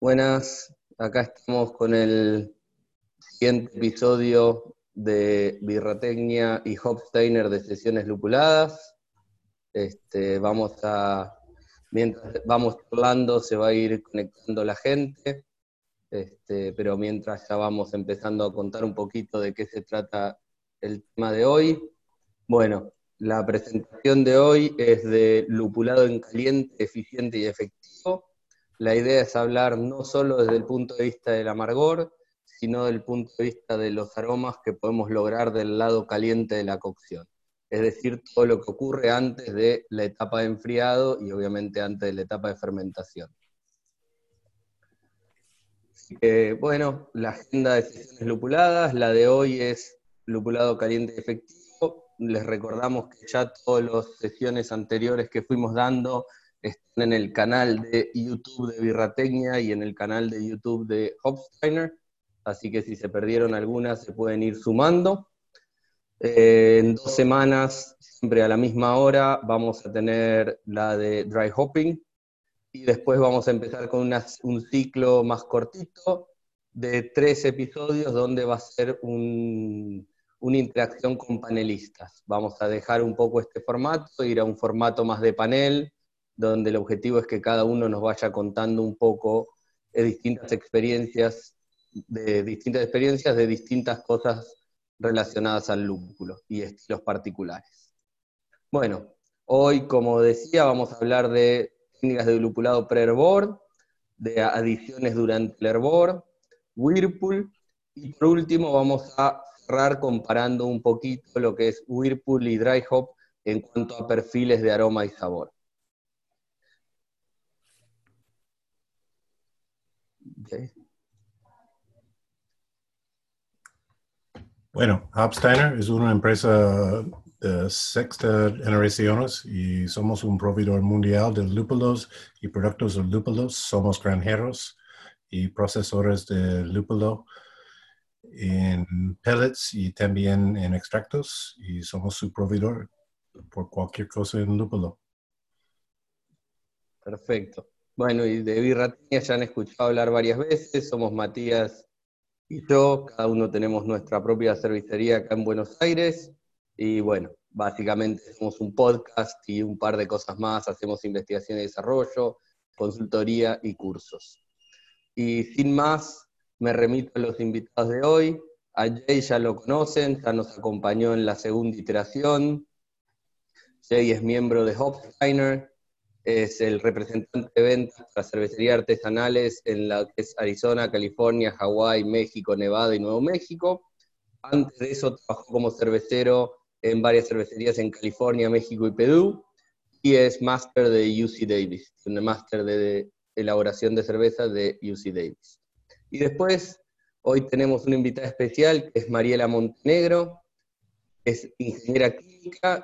Buenas, acá estamos con el siguiente episodio de Birratecnia y Hopsteiner de sesiones lupuladas. Este, vamos a, mientras vamos hablando, se va a ir conectando la gente, este, pero mientras ya vamos empezando a contar un poquito de qué se trata el tema de hoy. Bueno, la presentación de hoy es de lupulado en caliente, eficiente y efectivo la idea es hablar no solo desde el punto de vista del amargor, sino del punto de vista de los aromas que podemos lograr del lado caliente de la cocción. Es decir, todo lo que ocurre antes de la etapa de enfriado y obviamente antes de la etapa de fermentación. bueno, la agenda de sesiones lupuladas, la de hoy es lupulado caliente y efectivo. Les recordamos que ya todas las sesiones anteriores que fuimos dando están en el canal de YouTube de Birratecnia y en el canal de YouTube de Hopsteiner, así que si se perdieron algunas se pueden ir sumando. Eh, en dos semanas, siempre a la misma hora, vamos a tener la de dry hopping y después vamos a empezar con un ciclo más cortito de tres episodios donde va a ser una interacción con panelistas. Vamos a dejar un poco este formato, ir a un formato más de panel, donde el objetivo es que cada uno nos vaya contando un poco de distintas experiencias, de distintas experiencias de distintas cosas relacionadas al lúpulo y estilos particulares. Bueno, hoy, como decía, vamos a hablar de técnicas de lupulado pre-hervor, de adiciones durante el hervor, Whirlpool, y por último vamos a cerrar comparando un poquito lo que es Whirlpool y Dry Hop en cuanto a perfiles de aroma y sabor. Bueno, Hopsteiner es una empresa de sexta generación y somos un proveedor mundial de lúpulos y productos de lúpulos. Somos granjeros y procesores de lúpulo en pellets y también en extractos y somos su proveedor por cualquier cosa en lúpulo. Perfecto. Bueno, y de Birrateña ya han escuchado hablar varias veces, somos Matías y yo, cada uno tenemos nuestra propia cervecería acá en Buenos Aires, y bueno, básicamente somos un podcast y un par de cosas más, hacemos investigación y desarrollo, consultoría y cursos. Y sin más, me remito a los invitados de hoy. A Jay ya lo conocen, ya nos acompañó en la segunda iteración. Jay es miembro de Hopsteiner, es el representante de ventas para cervecería artesanales en la que es Arizona, California, Hawái, México, Nevada y Nuevo México. Antes de eso trabajó como cervecero en varias cervecerías en California, México y Perú. Y es máster de UC Davis, un máster de elaboración de cerveza de UC Davis. Y después, hoy tenemos una invitada especial que es Mariela Montenegro, es ingeniera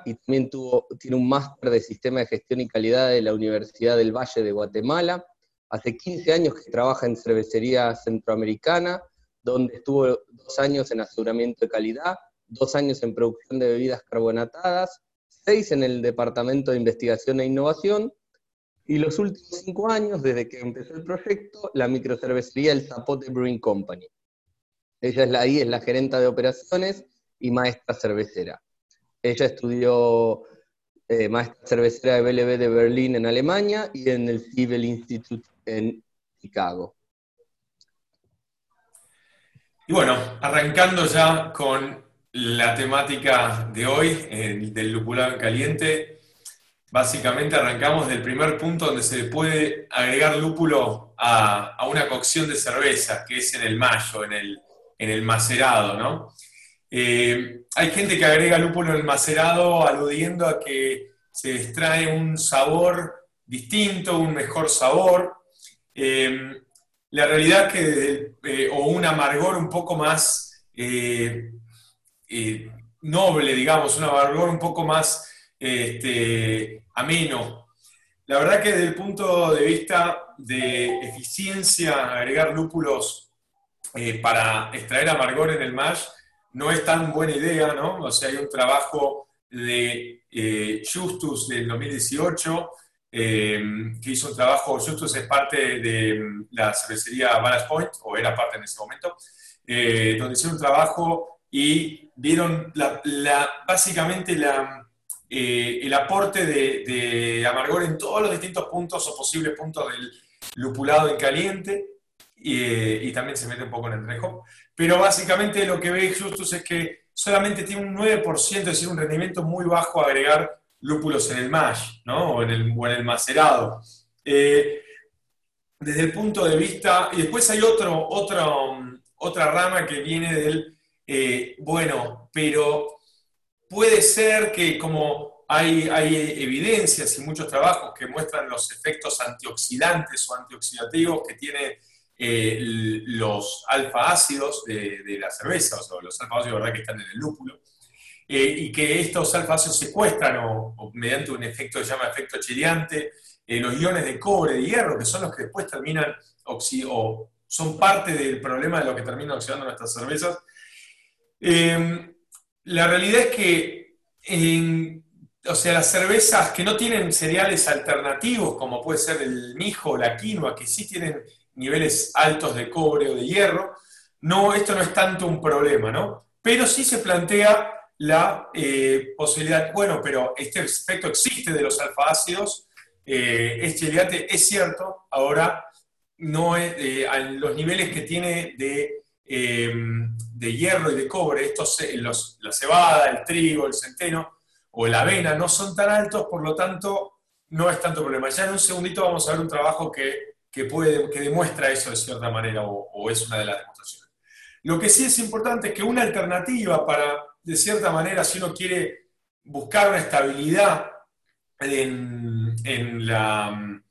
y también tuvo, tiene un máster de Sistema de Gestión y Calidad de la Universidad del Valle de Guatemala. Hace 15 años que trabaja en cervecería centroamericana, donde estuvo dos años en aseguramiento de calidad, dos años en producción de bebidas carbonatadas, seis en el Departamento de Investigación e Innovación, y los últimos cinco años, desde que empezó el proyecto, la microcervecería El Zapote Brewing Company. Ella es la, ahí es la gerenta de operaciones y maestra cervecera. Ella estudió eh, maestra cervecera de BLB de Berlín en Alemania y en el Civil Institute en Chicago. Y bueno, arrancando ya con la temática de hoy, del lupulado en caliente, básicamente arrancamos del primer punto donde se puede agregar lúpulo a, a, una cocción de cerveza, que es en el mayo, en el, en el macerado, ¿no? Eh, hay gente que agrega lúpulo en el macerado aludiendo a que se extrae un sabor distinto, un mejor sabor. Eh, la realidad que, eh, o un amargor un poco más noble, digamos, un amargor un poco más este, ameno. La verdad que desde el punto de vista de eficiencia, agregar lúpulos para extraer amargor en el mash no es tan buena idea, ¿no? O sea, hay un trabajo de eh, Justus del 2018 que hizo un trabajo, Justus es parte de la cervecería Ballast Point, o era parte en ese momento, donde hicieron un trabajo y vieron básicamente el aporte de, amargor en todos los distintos puntos o posibles puntos del lupulado en caliente, y, también se mete un poco en el rejo. Pero básicamente lo que ve Justus es que solamente tiene un 9%, es decir, un rendimiento muy bajo agregar lúpulos en el mash, ¿no? O en el, en el macerado. Eh, desde el punto de vista, y después hay otro, otra rama que viene del, eh, bueno, pero puede ser que como hay, hay evidencias y muchos trabajos que muestran los efectos antioxidantes o antioxidativos que tiene eh, los alfa ácidos de, la cerveza, o los alfa ácidos ¿verdad? que están en el lúpulo, eh, y que estos alfa ácidos secuestran o, mediante un efecto que se llama efecto chiriante, eh, los iones de cobre, de hierro, que son los que después terminan o son parte del problema de lo que termina oxidando nuestras cervezas. la realidad es que o sea, las cervezas que no tienen cereales alternativos, como puede ser el mijo o la quinoa, que sí tienen niveles altos de cobre o de hierro, no, esto no es tanto un problema, ¿no? Pero sí se plantea la eh, posibilidad, bueno, pero este efecto existe de los alfa-ácidos, eh, este es cierto, ahora no es, eh, los niveles que tiene de, de hierro y de cobre, estos, los, la cebada, el trigo, el centeno o la avena no son tan altos, por lo tanto no es tanto problema. Ya en un segundito vamos a ver un trabajo que que, puede, que demuestra eso de cierta manera o, es una de las demostraciones. Lo que sí es importante es que una alternativa para, de cierta manera, si uno quiere buscar una estabilidad en, la,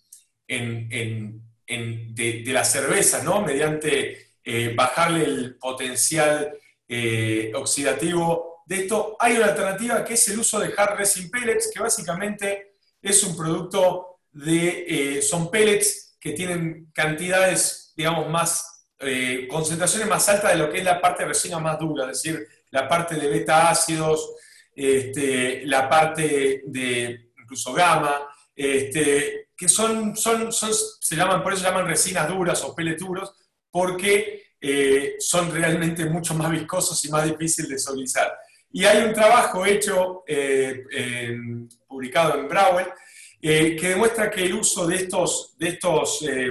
en, de, la cerveza, ¿no? mediante eh, bajarle el potencial eh, oxidativo de esto, hay una alternativa que es el uso de hard resin pellets, que básicamente es un producto de, eh, son pellets que tienen cantidades, digamos, más, eh, concentraciones más altas de lo que es la parte de resina más dura, es decir, la parte de beta ácidos, este, la parte de incluso gamma, este, que son, se llaman, por eso se llaman resinas duras o peleturos, porque eh, son realmente mucho más viscosos y más difíciles de solizar. Y hay un trabajo hecho, eh, publicado en Brauer, eh, que demuestra que el uso de estos, de estos, eh,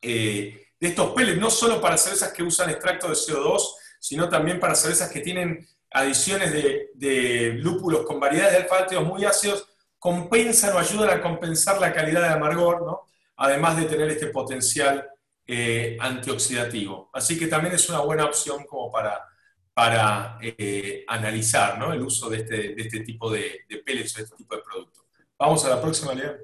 eh, de estos pellets, no solo para cervezas que usan extracto de CO2, sino también para cervezas que tienen adiciones de, lúpulos con variedades de alfa muy ácidos, compensan o ayudan a compensar la calidad de amargor, ¿no? además de tener este potencial antioxidativo. Así que también es una buena opción como para, para analizar ¿no? el uso de este, de este tipo de, de pellets o de este tipo de productos. Vamos a la próxima, Lea.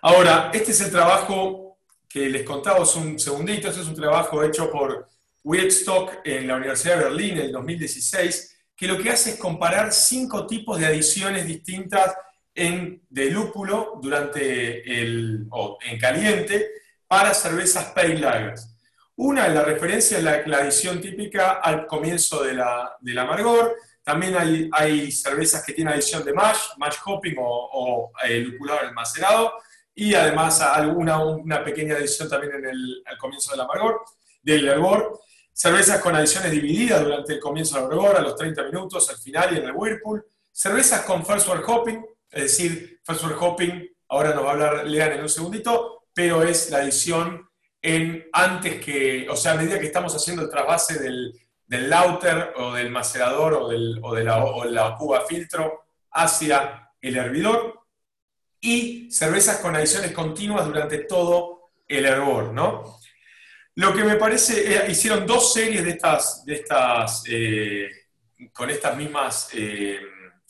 Ahora, este es el trabajo que les contaba un segundito. Este es un trabajo hecho por Stock en la Universidad de Berlín en el 2016, que lo que hace es comparar cinco tipos de adiciones distintas en, de lúpulo durante el, o en caliente para cervezas pale lagers. Una, la referencia es la, la adición típica al comienzo de la, del amargor, también hay, hay cervezas que tienen adición de mash, mash hopping o, o eh, lupulado macerado, y además alguna una pequeña adición también en el, al comienzo del amargor, del hervor. Cervezas con adiciones divididas durante el comienzo del hervor, a los 30 minutos, al final y en el whirlpool. Cervezas con first word hopping, es decir, first word hopping, ahora nos va a hablar Lean en un segundito, pero es la adición en antes que, o sea, a medida que estamos haciendo el trasvase del, del lauter o del macerador o, del, o de la, cuba filtro hacia el hervidor y cervezas con adiciones continuas durante todo el hervor, ¿no? Lo que me parece, eh, hicieron dos series de estas, de estas eh, con estas mismas eh,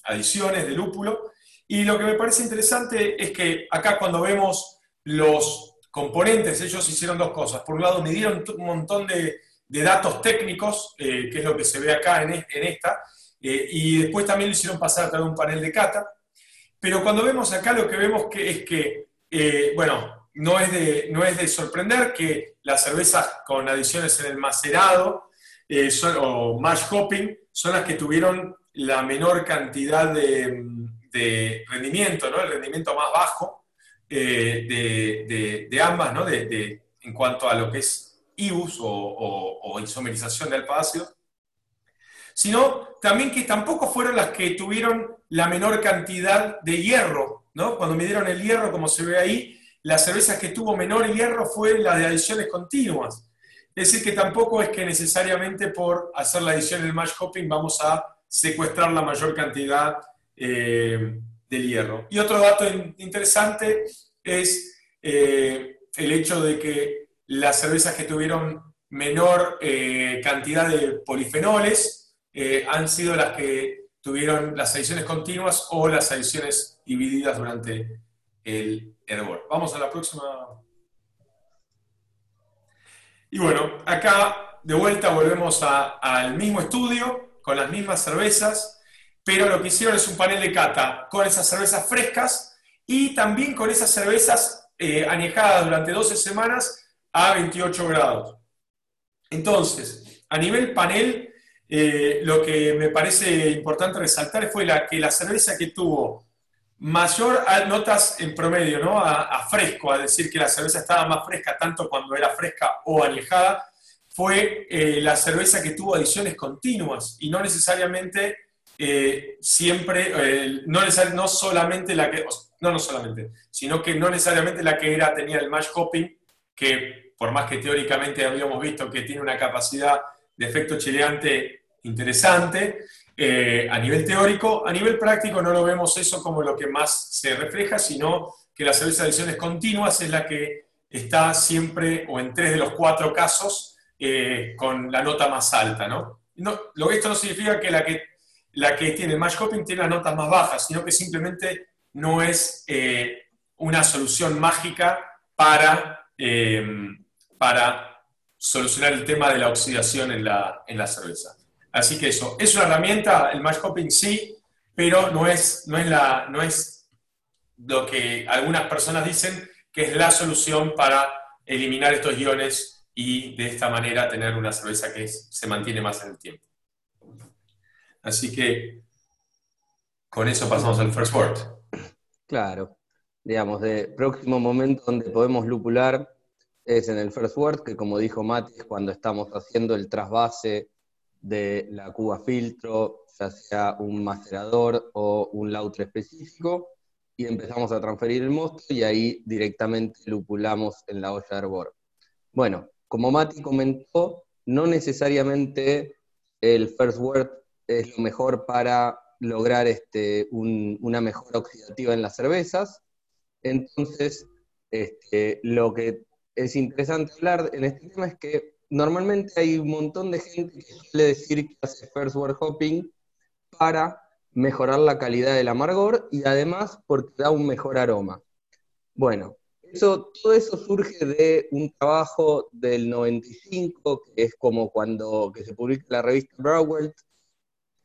adiciones de lúpulo, y lo que me parece interesante es que acá cuando vemos los componentes, ellos hicieron dos cosas. Por un lado, midieron un montón de, de datos técnicos, eh, que es lo que se ve acá en, esta, eh, y después también lo hicieron pasar a través de un panel de cata. Pero cuando vemos acá lo que vemos que es que, eh, bueno, no es, de, no es de sorprender que las cervezas con adiciones en el macerado o mash hopping son las que tuvieron la menor cantidad de, de rendimiento, ¿no? el rendimiento más bajo de, ambas, ¿no? en cuanto a lo que es IBUS o, isomerización de alfa-ácidos, sino también que tampoco fueron las que tuvieron la menor cantidad de hierro, ¿no? Cuando midieron el hierro, como se ve ahí, la cerveza que tuvo menor hierro fue la de adiciones continuas. Es decir, que tampoco es que necesariamente por hacer la adición en el mash hopping vamos a secuestrar la mayor cantidad eh, del hierro. Y otro dato interesante es eh, el hecho de que las cervezas que tuvieron menor eh, cantidad de polifenoles han sido las que tuvieron las adiciones continuas o las adiciones divididas durante el hervor. Vamos a la próxima. Y bueno, acá de vuelta volvemos al mismo estudio, con las mismas cervezas, pero lo que hicieron es un panel de cata con esas cervezas frescas y también con esas cervezas eh, añejadas durante 12 semanas a 28 grados. Entonces, a nivel panel, eh, lo que me parece importante resaltar fue que la cerveza que tuvo mayor notas en promedio, ¿no? A, fresco, a decir que la cerveza estaba más fresca tanto cuando era fresca o añejada, fue eh, la cerveza que tuvo adiciones continuas y no necesariamente eh, siempre, no, no solamente la que, no, no solamente, sino que no necesariamente la que era, tenía el mash hopping, que por más que teóricamente habíamos visto que tiene una capacidad de efecto chileante interesante eh, a nivel teórico. A nivel práctico no lo vemos eso como lo que más se refleja, sino que la cerveza de adiciones continuas es la que está siempre o en tres de los cuatro casos eh, con la nota más alta. ¿no? Lo esto no significa que la que, la que tiene match hopping tiene las notas más bajas, sino que simplemente no es eh, una solución mágica para, para solucionar el tema de la oxidación en la, en la cerveza. Así que eso, es una herramienta, el match hopping sí, pero no es, no es, la, no es lo que algunas personas dicen que es la solución para eliminar estos iones y de esta manera tener una cerveza que se mantiene más en el tiempo. Así que con eso pasamos al first word. Claro, digamos, de próximo momento donde podemos lupular es en el first word, que como dijo Mati, es cuando estamos haciendo el trasvase de la cuba filtro, ya sea un macerador o un lautre específico, y empezamos a transferir el mosto y ahí directamente lupulamos en la olla de hervor. Bueno, como Mati comentó, no necesariamente el first word es lo mejor para lograr este, una mejora oxidativa en las cervezas. Entonces, este, lo que es interesante hablar en este tema es que normalmente hay un montón de gente que suele decir que hace first word hopping para mejorar la calidad del amargor y además porque da un mejor aroma. Bueno, eso, todo eso surge de un trabajo del 95, que es como cuando que se publica la revista Brauwelt,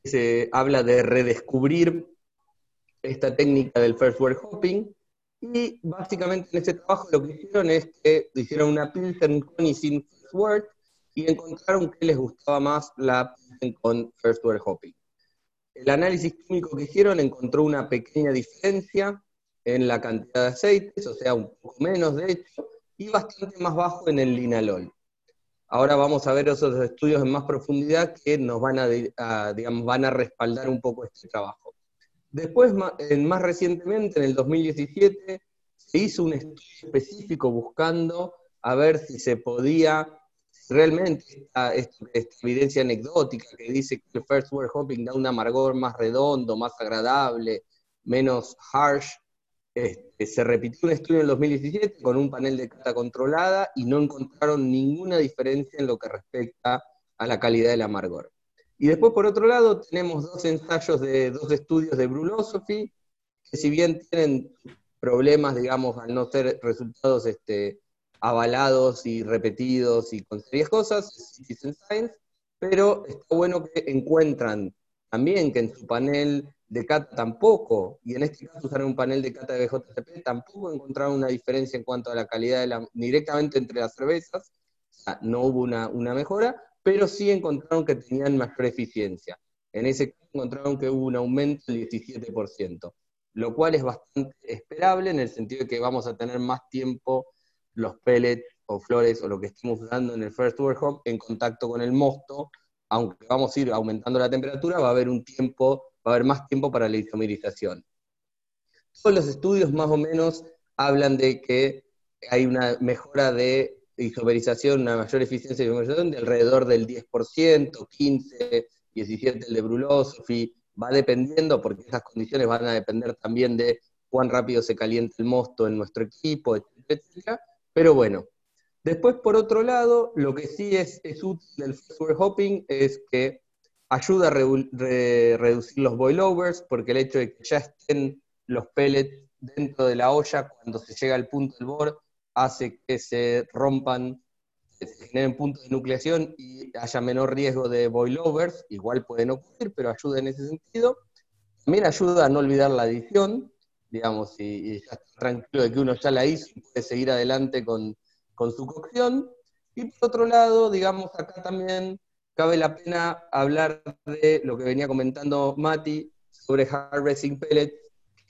que se habla de redescubrir esta técnica del first word hopping, y básicamente en ese trabajo lo que hicieron es que hicieron una Pilsen con y sin First Word y encontraron que les gustaba más la Pilsen con First Word Hopping. El análisis químico que hicieron encontró una pequeña diferencia en la cantidad de aceites, o sea, un poco menos de hecho, y bastante más bajo en el linalol. Ahora vamos a ver esos estudios en más profundidad que nos van a, digamos, van a respaldar un poco este trabajo. Después, más recientemente, en el 2017, se hizo un estudio específico buscando a ver si se podía, realmente esta, evidencia anecdótica que dice que el first word hopping da un amargor más redondo, más agradable, menos harsh, este, se repitió un estudio en el 2017 con un panel de cata controlada y no encontraron ninguna diferencia en lo que respecta a la calidad del amargor. Y después, por otro lado, tenemos dos ensayos de dos estudios de Brulosophy, que si bien tienen problemas, digamos, al no ser resultados este, avalados y repetidos y con serias cosas, Citizen Science, pero está bueno que encuentran también que en su panel de cata tampoco, y en este caso usaron un panel de cata de BJCP, tampoco encontraron una diferencia en cuanto a la calidad de la, directamente entre las cervezas, o sea, no hubo una, una mejora, pero sí encontraron que tenían mayor eficiencia. En ese caso encontraron que hubo un aumento del 17%. lo cual es bastante esperable en el sentido de que vamos a tener más tiempo los pellets o flores o lo que estemos usando en el first hop en contacto con el mosto, aunque vamos a ir aumentando la temperatura, va a haber un tiempo, va a haber más tiempo para la isomerización. Todos los estudios más o menos hablan de que hay una mejora de isomerización, una mayor eficiencia de isomerización de alrededor del 10%, 15, 17 el de Brulosophy, va dependiendo, porque esas condiciones van a depender también de cuán rápido se calienta el mosto en nuestro equipo, etcétera. Pero bueno, después por otro lado, lo que sí es, es útil del software hopping es que ayuda a reducir los boilovers, porque el hecho de que ya estén los pellets dentro de la olla cuando se llega al punto del bor hace que se rompan, se generen puntos de nucleación y haya menor riesgo de boilovers, igual pueden ocurrir, pero ayuda en ese sentido. También ayuda a no olvidar la adición, digamos, y, ya está tranquilo de que uno ya la hizo y puede seguir adelante con, con su cocción. Y por otro lado, digamos, acá también cabe la pena hablar de lo que venía comentando Mati sobre harvesting pellets,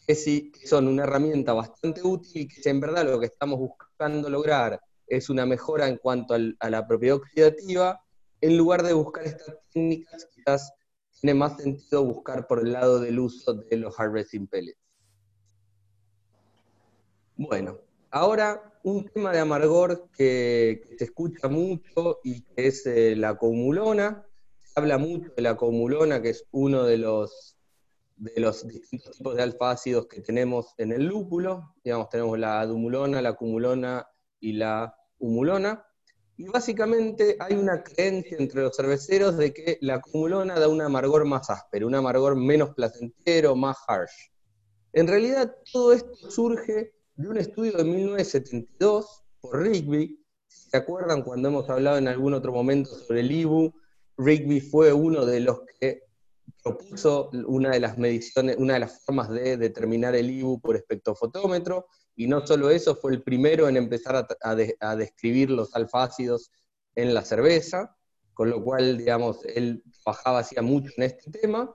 que sí son una herramienta bastante útil y que en verdad lo que estamos buscando lograr es una mejora en cuanto a la propiedad oxidativa, en lugar de buscar estas técnicas, quizás tiene más sentido buscar por el lado del uso de los harvesting pellets. Bueno, ahora un tema de amargor que, se escucha mucho y que es eh, la comulona. Se habla mucho de la comulona, que es uno de los, de los distintos tipos de alfa-ácidos que tenemos en el lúpulo. Digamos, tenemos la dumulona, la cumulona y la humulona. Y básicamente hay una creencia entre los cerveceros de que la cumulona da un amargor más áspero, un amargor menos placentero, más harsh. En realidad todo esto surge de un estudio de 1972 por Rigby. ¿Se acuerdan cuando hemos hablado en algún otro momento sobre el IBU? Rigby fue uno de los que propuso una de las mediciones, una de las formas de determinar el IBU por espectrofotómetro, y no solo eso, fue el primero en empezar a, describir los alfácidos en la cerveza, con lo cual, digamos, él trabajaba hacía mucho en este tema,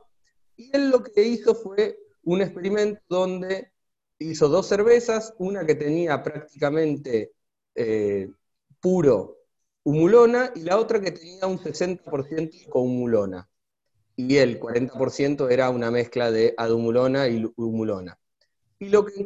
y él lo que hizo fue un experimento donde hizo dos cervezas, una que tenía prácticamente eh, puro humulona y la otra que tenía un 60% con humulona. Y el 40% era una mezcla de adumulona y humulona. Y lo que,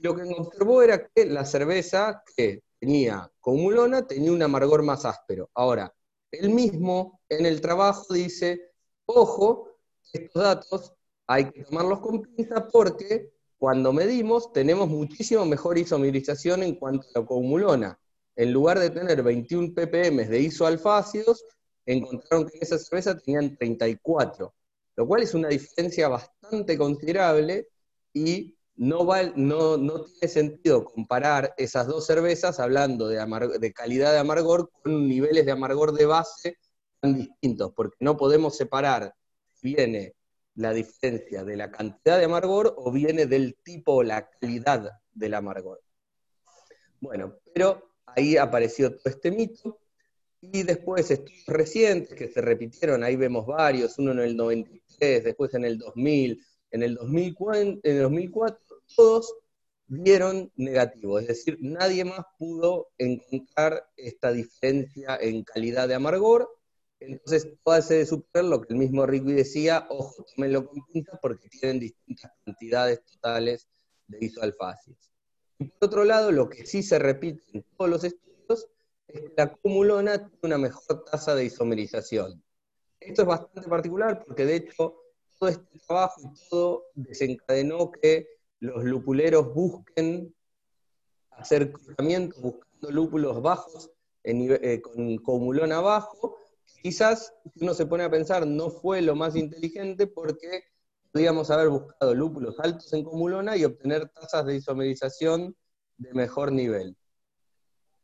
lo que observó era que la cerveza que tenía con humulona tenía un amargor más áspero. Ahora, él mismo en el trabajo dice, ojo, estos datos hay que tomarlos con pinza porque cuando medimos, tenemos muchísimo mejor isomerización en cuanto a la coagulona. En lugar de tener 21 ppm de isoalfácidos, encontraron que en esa cerveza tenían 34, lo cual es una diferencia bastante considerable y no, no, no tiene sentido comparar esas dos cervezas hablando de, de calidad de amargor con niveles de amargor de base tan distintos, porque no podemos separar si viene la diferencia de la cantidad de amargor o viene del tipo o la calidad del amargor. Bueno, pero ahí apareció todo este mito y después estudios recientes que se repitieron, ahí vemos varios, uno en el 93, después en el 2000, en el 2004, en el 2004 todos dieron negativo, es decir, nadie más pudo encontrar esta diferencia en calidad de amargor entonces, ser de superar lo que el mismo Rigby decía, ojo, tómenlo con pinzas porque tienen distintas cantidades totales de isoalfasis. Y por otro lado, lo que sí se repite en todos los estudios la cumulona tiene una mejor tasa de isomerización. Esto es bastante particular porque de hecho todo este trabajo y todo desencadenó que los lupuleros busquen hacer cruzamientos buscando lúpulos bajos eh, con cumulona abajo Quizás, si uno se pone a pensar, no fue lo más inteligente porque podríamos haber buscado lúpulos altos en comulona y obtener tasas de isomerización de mejor nivel.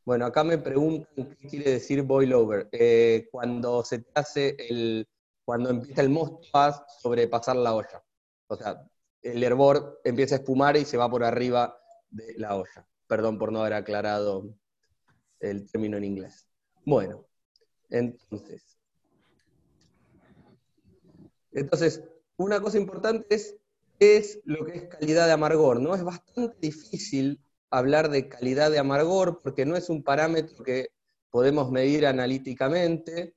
Bueno, acá me preguntan qué quiere decir boil over. Eh, cuando se te hace el, cuando empieza el mosto a sobrepasar la olla. O sea, el hervor empieza a espumar y se va por arriba de la olla. Perdón por no haber aclarado el término en inglés. Bueno, entonces, entonces, una cosa importante es es lo que es calidad de amargor, ¿no? Es bastante difícil hablar de calidad de amargor porque no es un parámetro que podemos medir analíticamente,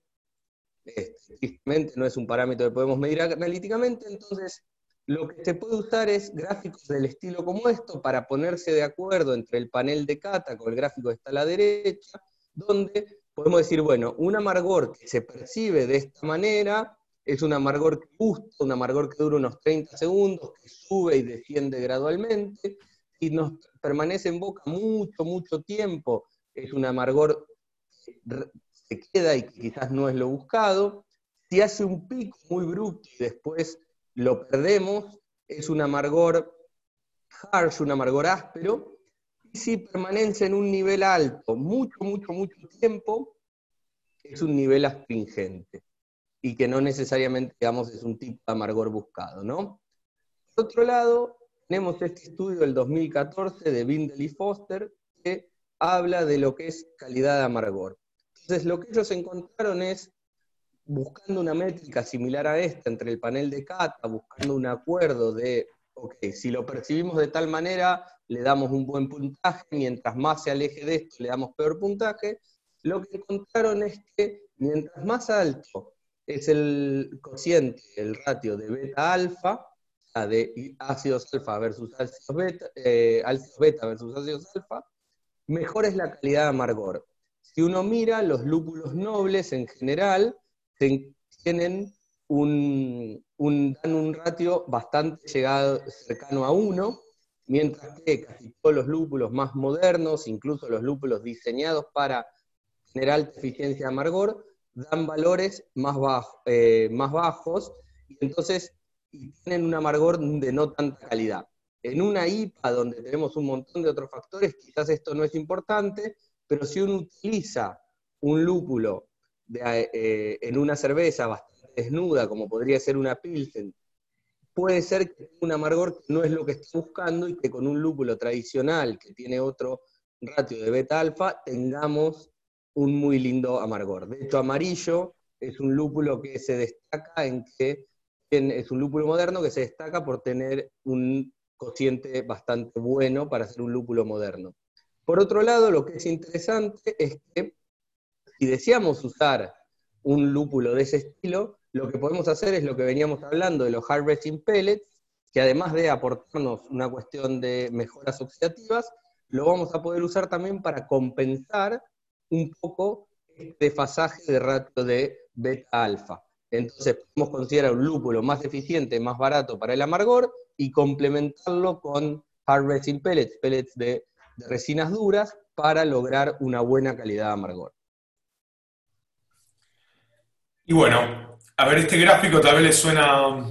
este, tristemente no es un parámetro que podemos medir analíticamente, entonces lo que se puede usar es gráficos del estilo como esto para ponerse de acuerdo entre el panel de cata, con el gráfico que está a la derecha, donde podemos decir, bueno, un amargor que se percibe de esta manera es un amargor que gusta, un amargor que dura unos 30 segundos, que sube y desciende gradualmente, y nos permanece en boca mucho, mucho tiempo, es un amargor que se queda y quizás no es lo buscado. Si hace un pico muy bruto y después lo perdemos, es un amargor harsh, un amargor áspero, y si permanece en un nivel alto mucho, mucho, mucho tiempo, es un nivel astringente, y que no necesariamente, digamos, es un tipo de amargor buscado, ¿no? Por otro lado, tenemos este estudio del 2014 de Bindel y Foster, que habla de lo que es calidad de amargor. Entonces, lo que ellos encontraron es buscando una métrica similar a esta entre el panel de cata, buscando un acuerdo de, ok, si lo percibimos de tal manera, le damos un buen puntaje, mientras más se aleje de esto, le damos peor puntaje, lo que encontraron es que mientras más alto es el cociente, el ratio de beta-alfa, de ácidos alfa versus ácidos beta, eh, ácidos beta versus ácidos alfa, mejor es la calidad de amargor. Si uno mira los lúpulos nobles en general, tienen un, dan un ratio bastante llegado, cercano a 1, mientras que casi todos los lúpulos más modernos, incluso los lúpulos diseñados para tener alta eficiencia de amargor, dan valores más, eh, más bajos, y entonces tienen un amargor de no tanta calidad. En una IPA donde tenemos un montón de otros factores, quizás esto no es importante, pero si uno utiliza un lúpulo eh, en una cerveza bastante desnuda, como podría ser una Pilsen, puede ser que un amargor que no es lo que está buscando y que con un lúpulo tradicional que tiene otro ratio de beta-alfa tengamos un muy lindo amargor. De hecho, amarillo es un lúpulo que se destaca en que es un lúpulo moderno que se destaca por tener un cociente bastante bueno para ser un lúpulo moderno. Por otro lado, lo que es interesante es que si deseamos usar un lúpulo de ese estilo, lo que podemos hacer es lo que veníamos hablando de los harvesting pellets, que además de aportarnos una cuestión de mejoras oxidativas, lo vamos a poder usar también para compensar un poco este desfasaje de ratio de beta-alfa. Entonces podemos considerar un lúpulo más eficiente, más barato para el amargor y complementarlo con harvesting pellets, pellets de, de resinas duras, para lograr una buena calidad de amargor. Y bueno, a ver, este gráfico tal vez les suena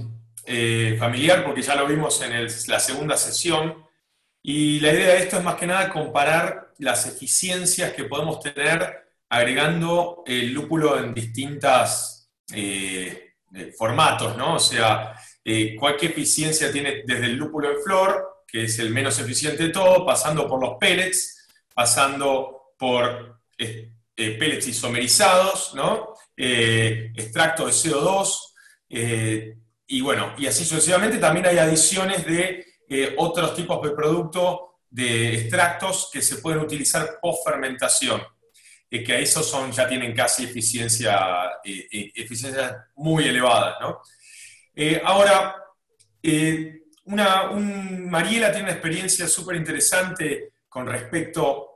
eh, familiar porque ya lo vimos en la segunda sesión. Y la idea de esto es más que nada comparar las eficiencias que podemos tener agregando el lúpulo en distintas eh, eh, formatos, ¿no? O sea, cualquier eficiencia tiene desde el lúpulo en flor, que es el menos eficiente de todo, pasando por los pellets, pasando por pellets isomerizados, ¿no? Eh, extracto de CO2, eh, y bueno, y así sucesivamente. También hay adiciones de eh, otros tipos de productos de extractos que se pueden utilizar post fermentación, que a esos son, ya tienen casi eficiencia, eficiencia muy elevadas. ¿no? ahora, una, Mariela tiene una experiencia súper interesante con respecto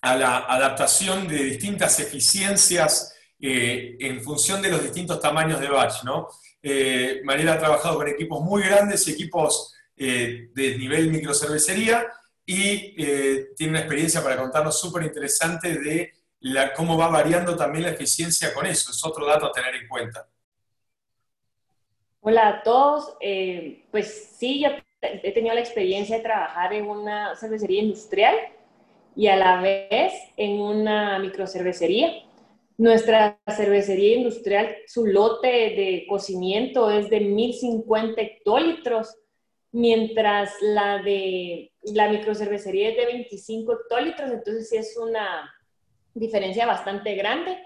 a la adaptación de distintas eficiencias eh, en función de los distintos tamaños de batch, ¿no? Eh, Mariela ha trabajado con equipos muy grandes y equipos eh, de nivel microcervecería y tiene una experiencia para contarnos súper interesante de la, cómo va variando también la eficiencia con eso. Es otro dato a tener en cuenta. Hola a todos. pues sí, yo he tenido la experiencia de trabajar en una cervecería industrial y a la vez en una microcervecería. Nuestra cervecería industrial, su lote de cocimiento es de 1050 hectolitros, mientras la de la microcervecería es de 25 hectolitros, entonces sí es una diferencia bastante grande.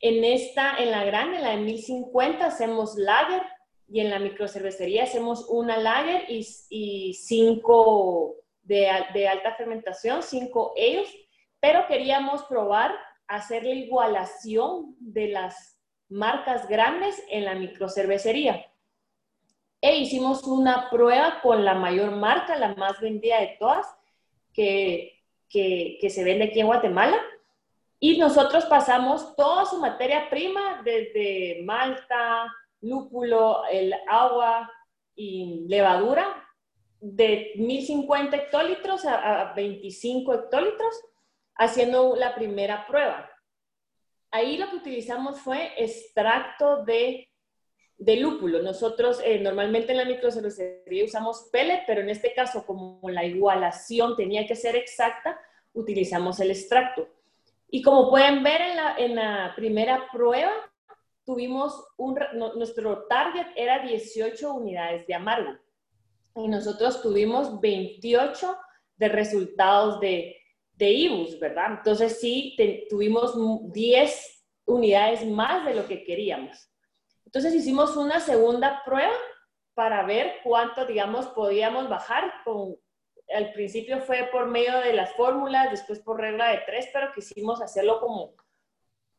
En esta, en la grande, la de 1050, hacemos lager y en la microcervecería hacemos una lager y, cinco de, de, alta fermentación, cinco ellos, pero queríamos probar hacer la igualación de las marcas grandes en la microcervecería. E hicimos una prueba con la mayor marca, la más vendida de todas, que, que, que se vende aquí en Guatemala. Y nosotros pasamos toda su materia prima, desde malta, lúpulo, el agua y levadura de 1050 hectolitros a, 25 hectolitros, haciendo la primera prueba. Ahí lo que utilizamos fue extracto de, de lúpulo. Nosotros eh, normalmente en la microcervecería usamos pellet, pero en este caso, como la igualación tenía que ser exacta, utilizamos el extracto. Y como pueden ver en la, en la primera prueba, tuvimos un, nuestro target era 18 unidades de amargo y nosotros tuvimos 28 de resultados de, de IBUS, ¿verdad? Entonces sí, tuvimos 10 unidades más de lo que queríamos. Entonces hicimos una segunda prueba para ver cuánto, digamos, podíamos bajar. Con, al principio fue por medio de las fórmulas, después por regla de tres, pero quisimos hacerlo como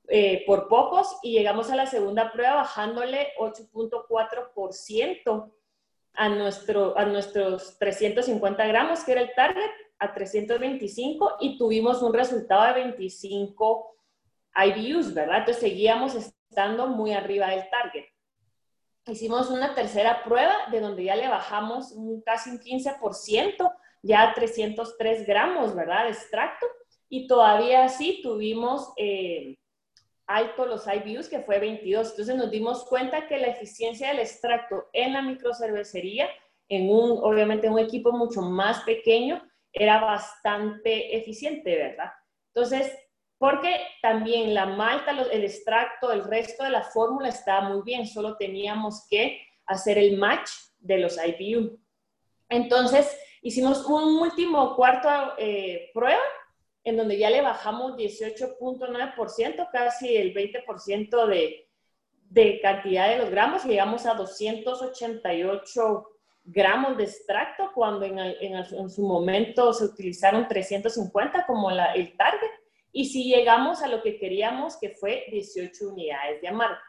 eh, por pocos y llegamos a la segunda prueba bajándole 8.4% a, nuestro, a nuestros 350 gramos, que era el target, a 325 y tuvimos un resultado de 25 IBUs, ¿verdad? Entonces seguíamos estando muy arriba del target. Hicimos una tercera prueba de donde ya le bajamos un, casi un 15%, ya a 303 gramos, ¿verdad? De extracto. Y todavía así tuvimos eh, alto los IBUs, que fue 22. Entonces nos dimos cuenta que la eficiencia del extracto en la microcervecería, en un, obviamente, un equipo mucho más pequeño, era bastante eficiente, ¿verdad? Entonces, porque también la malta, el extracto, el resto de la fórmula estaba muy bien, solo teníamos que hacer el match de los IBU. Entonces, hicimos un último cuarto eh, prueba en donde ya le bajamos 18.9%, casi el 20% de, de cantidad de los gramos, llegamos a 288 gramos de extracto, cuando en, en, su momento se utilizaron 350 como la, el target, y si llegamos a lo que queríamos, que fue 18 unidades de amargo.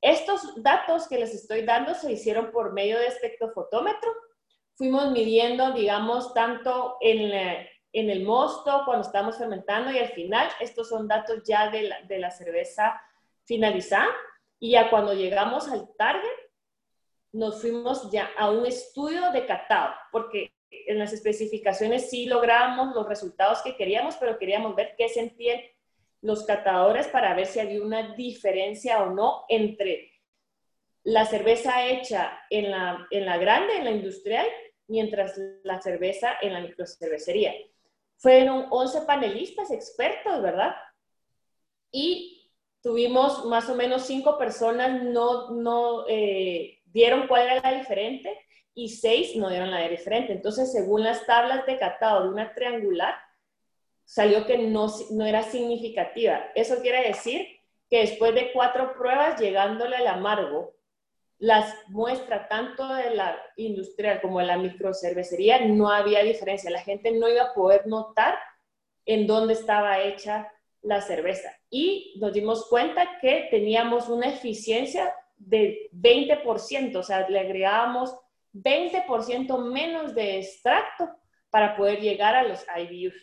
Estos datos que les estoy dando se hicieron por medio de espectrofotómetro. Fuimos midiendo, digamos, tanto en, en el mosto, cuando estamos fermentando y al final, estos son datos ya de la, de la cerveza finalizada. Y ya cuando llegamos al target, nos fuimos ya a un estudio de catado, porque en las especificaciones sí logramos los resultados que queríamos, pero queríamos ver qué sentían los catadores para ver si había una diferencia o no entre la cerveza hecha en la, en la grande, en la industrial, mientras la cerveza en la microcervecería. Fueron 11 panelistas expertos, ¿verdad? Y tuvimos más o menos 5 personas no, no eh, dieron cuál era la diferente y 6 no dieron la diferente. Entonces, según las tablas de catado de una triangular, salió que no, no era significativa. Eso quiere decir que después de cuatro pruebas, llegándole al amargo, las muestras tanto de la industrial como de la microcervecería no había diferencia. La gente no iba a poder notar en dónde estaba hecha la cerveza. Y nos dimos cuenta que teníamos una eficiencia de 20%, o sea, le agregábamos 20% menos de extracto para poder llegar a los IBUs.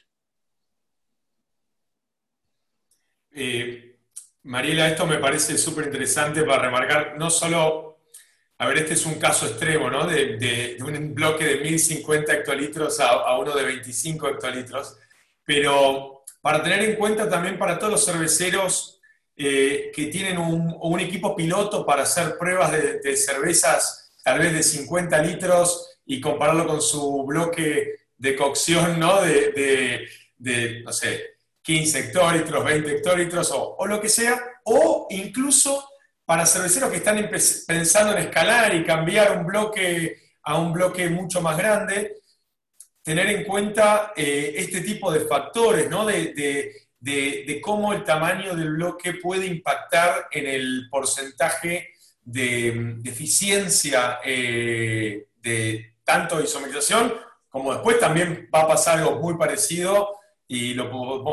Eh, Mariela, esto me parece súper interesante para remarcar no solo a ver, este es un caso extremo, ¿no? De, un bloque de 1050 hectolitros a, uno de 25 hectolitros, pero para tener en cuenta también para todos los cerveceros eh, que tienen un, equipo piloto para hacer pruebas de, cervezas tal vez de 50 litros y compararlo con su bloque de cocción, ¿no? De, no sé, 15 hectolitros, 20 hectolitros o, o lo que sea, o incluso para cerveceros que están pensando en escalar y cambiar un bloque a un bloque mucho más grande, tener en cuenta eh, este tipo de factores, ¿no? De, cómo el tamaño del bloque puede impactar en el porcentaje de, eficiencia eh, de tanto isomerización, como después también va a pasar algo muy parecido y lo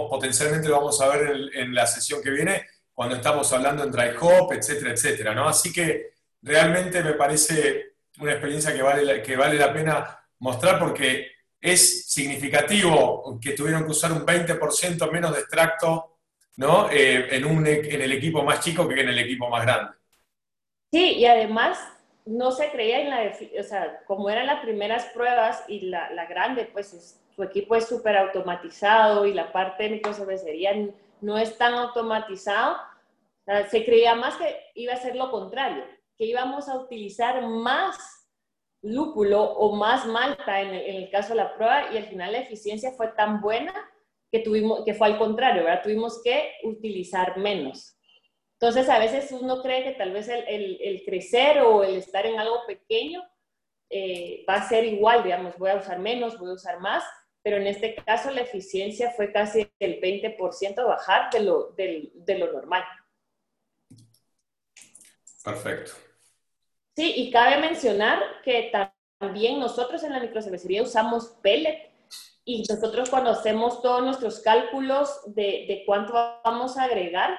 potencialmente lo vamos a ver en, la sesión que viene cuando estamos hablando en dry hop, etcétera, etcétera, ¿no? Así que realmente me parece una experiencia que vale, que vale la pena mostrar porque es significativo que tuvieron que usar un 20% menos de extracto ¿no? Eh, en, un, en el equipo más chico que en el equipo más grande. Sí, y además no se creía en la, o sea, como eran las primeras pruebas y la, la grande, pues su equipo es súper automatizado y la parte de microcervecería no es tan automatizado, se creía más que iba a ser lo contrario, que íbamos a utilizar más lúpulo o más malta en el, caso de la prueba y al final la eficiencia fue tan buena que, tuvimos, que fue al contrario, ¿verdad? Tuvimos que utilizar menos. Entonces, a veces uno cree que tal vez el, crecer o el estar en algo pequeño eh, va a ser igual, digamos, voy a usar menos, voy a usar más, pero en este caso la eficiencia fue casi el 20% bajar de lo, de lo normal. Perfecto. Sí, y cabe mencionar que también nosotros en la microcervecería usamos pellet y nosotros cuando hacemos todos nuestros cálculos de, de cuánto vamos a agregar,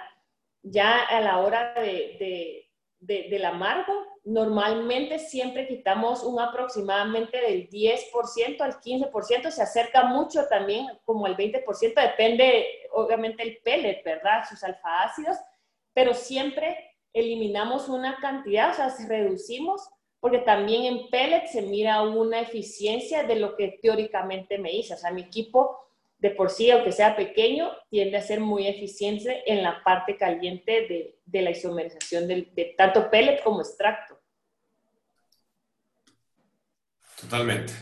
ya a la hora de, de, del amargo, normalmente siempre quitamos un aproximadamente del 10% al 15%, se acerca mucho también como el 20%, depende obviamente el pellet, ¿verdad? Sus alfa ácidos, pero siempre eliminamos una cantidad, o sea, reducimos, porque también en pellet se mira una eficiencia de lo que teóricamente me dice. O sea, mi equipo de por sí, aunque sea pequeño, tiende a ser muy eficiente en la parte caliente de, la isomerización de, tanto pellet como extracto. Totalmente.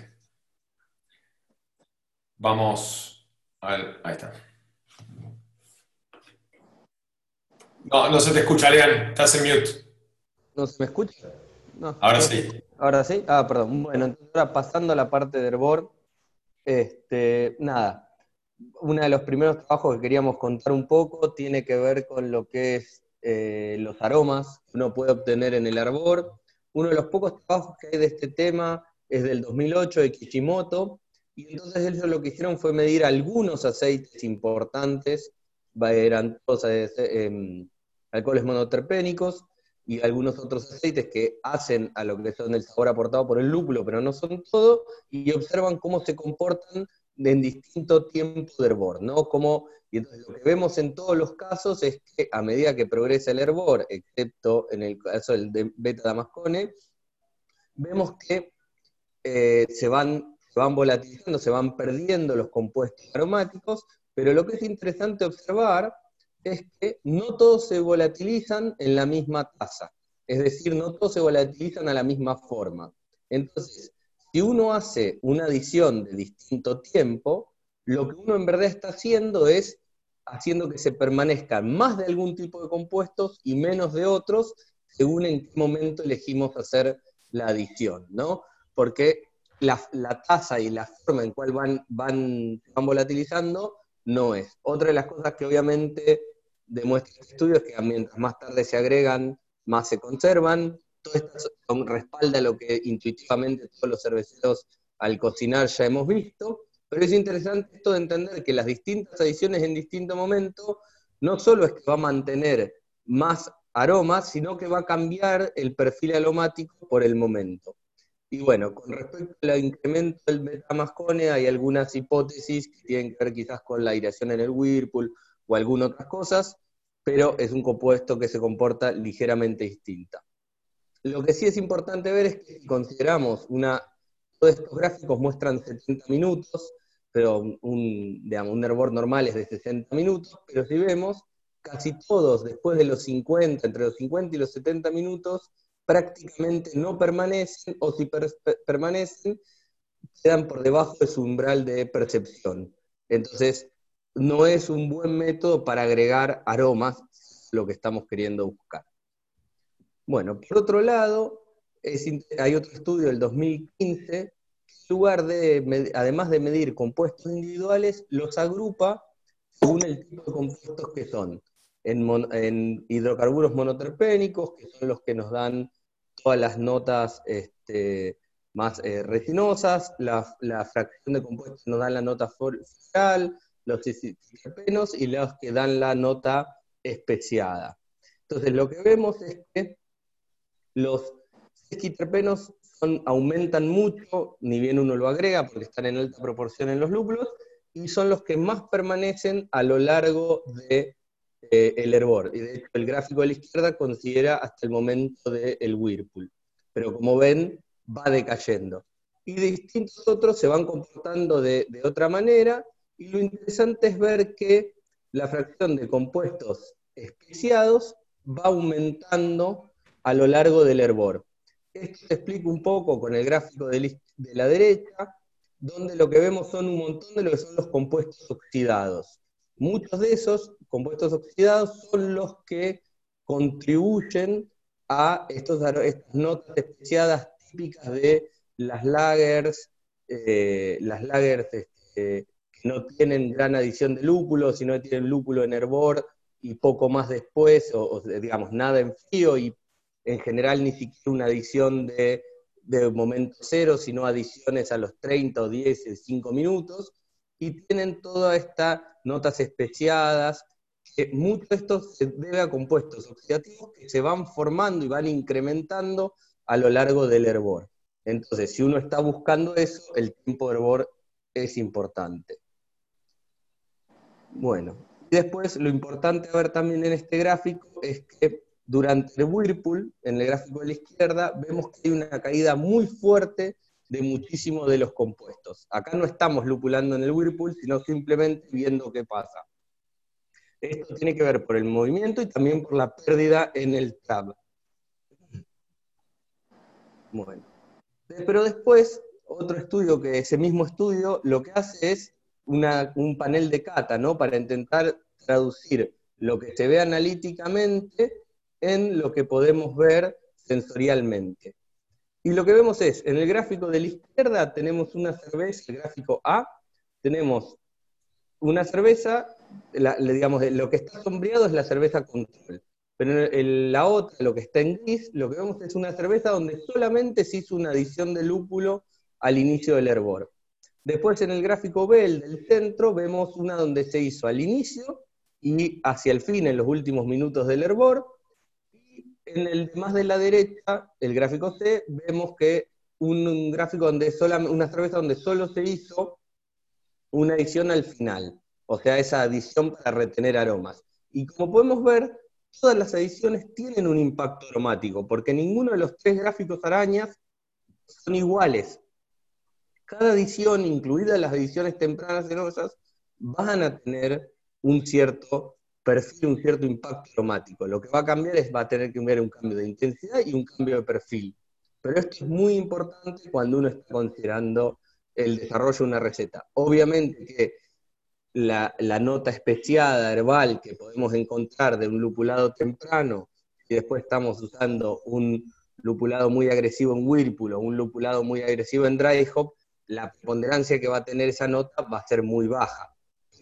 Vamos al... Ahí está. No, no se te escucha, Lean. Estás en mute. ¿No se me escucha? No. Ahora sí. Ahora sí. Ah, perdón. Bueno, entonces ahora pasando a la parte de Herbor, este, nada. Uno de los primeros trabajos que queríamos contar un poco tiene que ver con lo que es eh, los aromas que uno puede obtener en el Herbor. Uno de los pocos trabajos que hay de este tema es del 2008 de Kishimoto, y entonces ellos lo que hicieron fue medir algunos aceites importantes, eran todos eh, em, alcoholes monoterpénicos y algunos otros aceites que hacen a lo que son el sabor aportado por el lúpulo, pero no son todo, y observan cómo se comportan en distinto tiempo de hervor, ¿no? Como, y entonces lo que vemos en todos los casos es que a medida que progresa el hervor, excepto en el caso del de beta damascone, vemos que eh, se, van, se van volatilizando, se van perdiendo los compuestos aromáticos, pero lo que es interesante observar es que no todos se volatilizan en la misma tasa, es decir, no todos se volatilizan a la misma forma. Entonces, si uno hace una adición de distinto tiempo, lo que uno en verdad está haciendo es haciendo que se permanezcan más de algún tipo de compuestos y menos de otros, según en qué momento elegimos hacer la adición, ¿no? Porque la, tasa y la forma en cual van, van, van volatilizando no es. Otra de las cosas que obviamente demuestra este estudio es que mientras más tarde se agregan, más se conservan. Todo esto respalda lo que intuitivamente todos los cerveceros al cocinar ya hemos visto, pero es interesante esto de entender que las distintas adiciones en distinto momento no solo es que va a mantener más aromas, sino que va a cambiar el perfil aromático por el momento. Y bueno, con respecto al incremento del betamascone, hay algunas hipótesis que tienen que ver quizás con la aireación en el Whirlpool o algunas otras cosas, pero es un compuesto que se comporta ligeramente distinta. Lo que sí es importante ver es que si consideramos una, todos estos gráficos muestran 70 minutos, pero un, digamos, normal es de 60 minutos, pero si vemos, casi todos después de los 50, entre los 50 y los 70 minutos, prácticamente no permanecen o si permanecen, quedan por debajo de su umbral de percepción. Entonces, no es un buen método para agregar aromas, lo que estamos queriendo buscar. Bueno, por otro lado, hay otro estudio del 2015, que en lugar de, además de medir compuestos individuales, los agrupa según el tipo de compuestos que son. en, hidrocarburos monoterpénicos, que son los que nos dan todas las notas este, más eh, resinosas, la, fracción de compuestos nos dan la nota foral, los terpenos y los que dan la nota especiada. Entonces lo que vemos es que los esquiterpenos aumentan mucho, ni bien uno lo agrega, porque están en alta proporción en los lúpulos, y son los que más permanecen a lo largo de, eh, hervor. Y de hecho, el gráfico de la izquierda considera hasta el momento del Whirlpool. Pero como ven, va decayendo. Y distintos otros se van comportando de, de otra manera, y lo interesante es ver que la fracción de compuestos especiados va aumentando a lo largo del hervor. Esto se explica un poco con el gráfico de la derecha, donde lo que vemos son un montón de lo que son los compuestos oxidados. Muchos de esos compuestos oxidados son los que contribuyen a estos, estas notas especiadas típicas de las lagers, eh, las lagers este, que no tienen gran adición de lúpulo, sino que tienen lúpulo en hervor y poco más después, o digamos nada en frío y en general ni siquiera una adición de, momento cero, sino adiciones a los 30 o 10, 5 minutos, y tienen todas estas notas especiadas, que mucho de esto se debe a compuestos oxidativos que se van formando y van incrementando a lo largo del hervor. Entonces, si uno está buscando eso, el tiempo de hervor es importante. Bueno, y después lo importante a ver también en este gráfico es que durante el Whirlpool, en el gráfico de la izquierda, vemos que hay una caída muy fuerte de muchísimos de los compuestos. Acá no estamos lupulando en el Whirlpool, sino simplemente viendo qué pasa. Esto tiene que ver por el movimiento y también por la pérdida en el tab. Bueno. Pero después, otro estudio, que ese mismo estudio, lo que hace es un panel de cata, ¿no? Para intentar traducir lo que se ve analíticamente en lo que podemos ver sensorialmente. Y lo que vemos es, en el gráfico de la izquierda tenemos una cerveza, el gráfico A, tenemos una cerveza, digamos, lo que está sombreado es la cerveza control. Pero en la otra, lo que está en gris, lo que vemos es una cerveza donde solamente se hizo una adición de lúpulo al inicio del hervor. Después en el gráfico B, el del centro, vemos una donde se hizo al inicio y hacia el fin, en los últimos minutos del hervor, en el más de la derecha, el gráfico C, vemos que un, gráfico donde una cerveza donde solo se hizo una adición al final, o sea, esa adición para retener aromas. Y como podemos ver, todas las adiciones tienen un impacto aromático, porque ninguno de los tres gráficos arañas son iguales. Cada adición, incluidas las adiciones tempranas aromasas, van a tener un cierto perfil un cierto impacto aromático. Lo que va a cambiar es, va a tener que haber un cambio de intensidad y un cambio de perfil. Pero esto es muy importante cuando uno está considerando el desarrollo de una receta. Obviamente que la, nota especiada herbal que podemos encontrar de un lupulado temprano, y después estamos usando un lupulado muy agresivo en Whirlpool o un lupulado muy agresivo en Dry Hop, la ponderancia que va a tener esa nota va a ser muy baja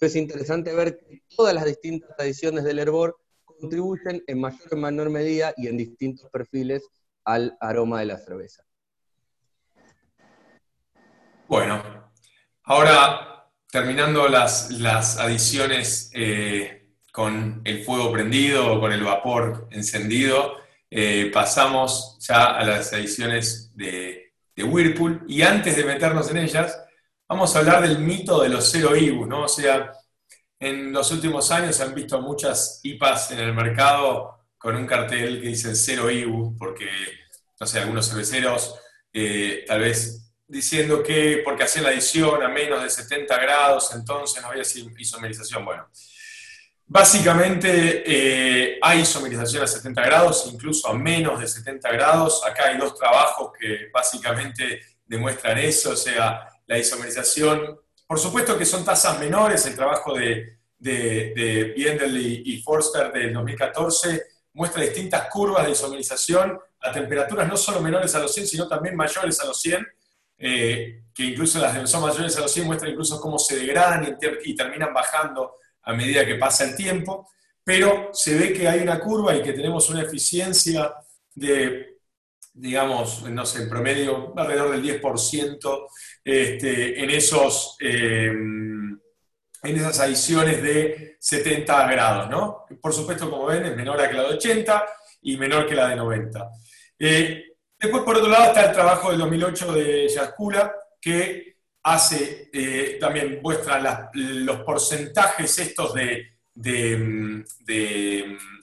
es interesante ver que todas las distintas adiciones del hervor contribuyen en mayor o menor medida y en distintos perfiles al aroma de la cerveza. Bueno, ahora terminando las, las adiciones eh, con el fuego prendido o con el vapor encendido, eh, pasamos ya a las adiciones de, Whirlpool y antes de meternos en ellas, vamos a hablar del mito de los cero IBU, ¿no? O sea, en los últimos años se han visto muchas IPAs en el mercado con un cartel que dice cero IBU, porque, no sé, algunos cerveceros eh, tal vez diciendo que porque hacían la adición a menos de 70 grados, entonces no había isomerización. Bueno, básicamente eh, hay isomerización a 70 grados, incluso a menos de 70 grados. Acá hay dos trabajos que básicamente demuestran eso, o sea, la isomerización. Por supuesto que son tasas menores, el trabajo de, de, Biendel y, Forster del 2014 muestra distintas curvas de isomerización a temperaturas no solo menores a los 100, sino también mayores a los 100, eh, que incluso las que son mayores a los 100 muestran incluso cómo se degradan y, terminan bajando a medida que pasa el tiempo. pero se ve que hay una curva y que tenemos una eficiencia de, digamos, no sé, en promedio alrededor del 10% este, en, esos, eh, en esas adiciones de 70 grados, ¿no? Por supuesto, como ven, es menor a que la de 80 y menor que la de 90. Eh, después, por otro lado, está el trabajo del 2008 de Yaskula, que hace, eh, también muestra los porcentajes estos de,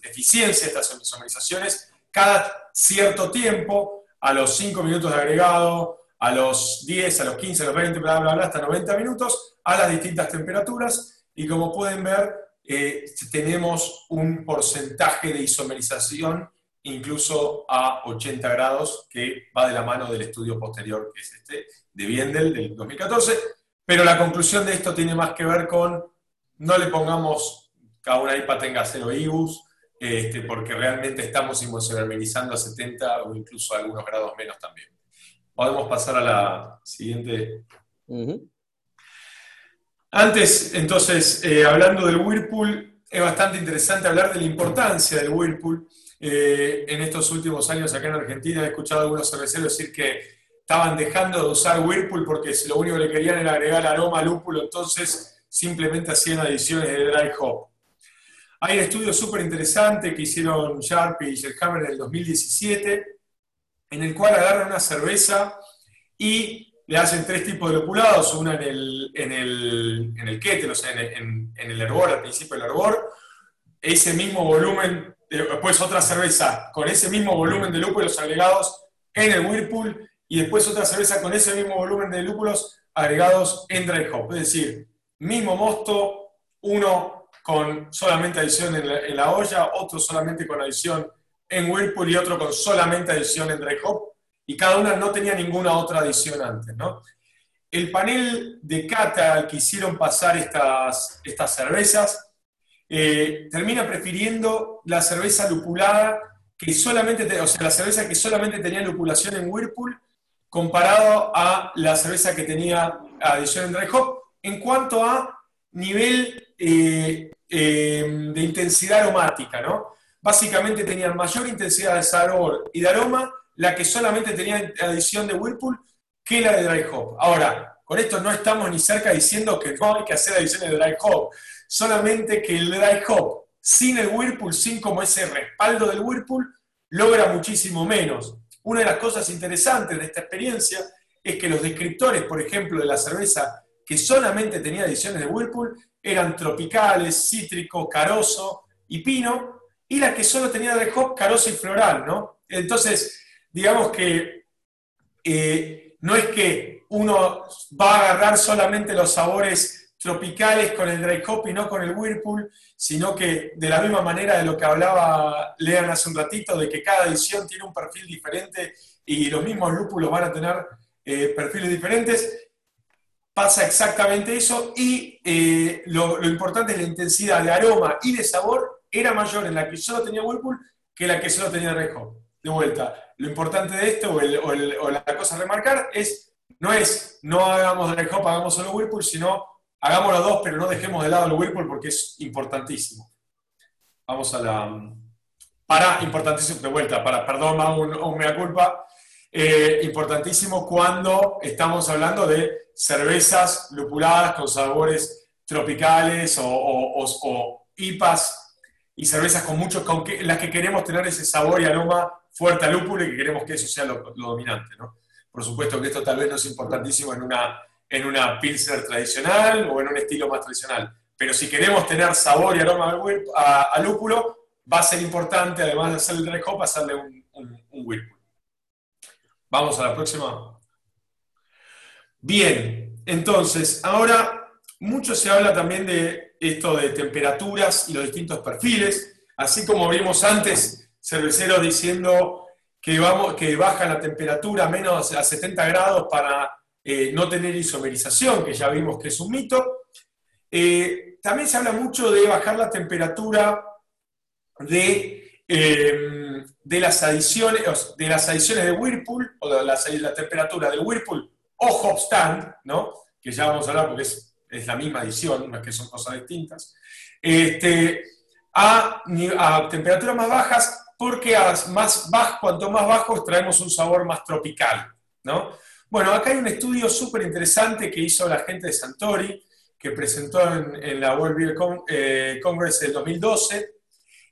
eficiencia de estas isomerizaciones cada cierto tiempo, a los 5 minutos de agregado, a los 10, a los 15, a los 20, bla, bla, bla, hasta 90 minutos, a las distintas temperaturas. Y como pueden ver, eh, tenemos un porcentaje de isomerización incluso a 80 grados, que va de la mano del estudio posterior, que es este, de Biendel, del 2014. Pero la conclusión de esto tiene más que ver con no le pongamos cada una IPA tenga cero IBUs, este, porque realmente estamos isomerización a 70 o incluso a algunos grados menos también. Podemos pasar a la siguiente. Antes, entonces, eh, hablando del Whirlpool, es bastante interesante hablar de la importancia del Whirlpool. Eh, en estos últimos años acá en Argentina he escuchado algunos cerveceros decir que estaban dejando de usar Whirlpool porque lo único que querían era agregar aroma lúpulo, entonces simplemente hacían adiciones de dry hop. Hay un estudio súper interesante que hicieron Sharp y Hammer en el 2017, en el cual agarran una cerveza y le hacen tres tipos de lopulados, una en el, en el, en el kettle, o sea, en el, hervor, al principio del hervor, ese mismo volumen, después otra cerveza con ese mismo volumen de lúpulos agregados en el Whirlpool, y después otra cerveza con ese mismo volumen de lúpulos agregados en dry hop. Es decir, mismo mosto, uno con solamente adición en la, olla, otro solamente con adición en Whirlpool y otro con solamente adición en dry hop, y cada una no tenía ninguna otra adición antes, ¿no? El panel de cata al que hicieron pasar estas, estas cervezas eh, termina prefiriendo la cerveza lupulada que solamente, o sea, la cerveza que solamente tenía lupulación en Whirlpool comparado a la cerveza que tenía adición en dry hop en cuanto a nivel eh, eh, de intensidad aromática, ¿no? básicamente tenían mayor intensidad de sabor y de aroma la que solamente tenía adición de Whirlpool que la de Dry Hop. Ahora, con esto no estamos ni cerca diciendo que no hay que hacer adiciones de Dry Hop, solamente que el Dry Hop sin el Whirlpool, sin como ese respaldo del Whirlpool, logra muchísimo menos. Una de las cosas interesantes de esta experiencia es que los descriptores, por ejemplo, de la cerveza que solamente tenía adiciones de Whirlpool, eran tropicales, cítrico, caroso y pino, y la que solo tenía de hop carosa y floral, ¿no? Entonces, digamos que eh, no es que uno va a agarrar solamente los sabores tropicales con el dry hop y no con el whirlpool, sino que de la misma manera de lo que hablaba Lean hace un ratito, de que cada edición tiene un perfil diferente y los mismos lúpulos van a tener eh, perfiles diferentes, pasa exactamente eso y eh, lo, lo importante es la intensidad de aroma y de sabor era mayor en la que solo tenía Whirlpool que la que solo tenía Red De vuelta, lo importante de esto, o, la cosa a remarcar, es no es no hagamos Red hagamos solo Whirlpool, sino hagamos los dos, pero no dejemos de lado el Whirlpool porque es importantísimo. Vamos a la... Para, importantísimo, de vuelta, para, perdón, aún, un mea culpa, eh, importantísimo cuando estamos hablando de cervezas lupuladas con sabores tropicales o, o, o y cervezas con muchos, con que, las que queremos tener ese sabor y aroma fuerte al lúpulo y que queremos que eso sea lo, dominante. ¿no? Por supuesto que esto tal vez no es importantísimo en una, en una pilsner tradicional o en un estilo más tradicional, pero si queremos tener sabor y aroma al, lúpulo, va a ser importante, además de hacerle el dry hop, hacerle un, whirlpool. Vamos a la próxima. Bien, entonces, ahora mucho se habla también de esto de temperaturas y los distintos perfiles, así como vimos antes cerveceros diciendo que, vamos, que bajan la temperatura a menos a 70 grados para eh, no tener isomerización, que ya vimos que es un mito. Eh, también se habla mucho de bajar la temperatura de, eh, de, las, adiciones, de las adiciones de Whirlpool, o de la, temperatura del Whirlpool o Hopstand, ¿no? que ya vamos a hablar porque es es la misma edición, no es que son cosas distintas, este, a, a temperaturas más bajas porque a más cuanto más bajo extraemos un sabor más tropical. ¿no? Bueno, acá hay un estudio súper interesante que hizo la gente de Santori, que presentó en, la World Beer eh, Congress del 2012,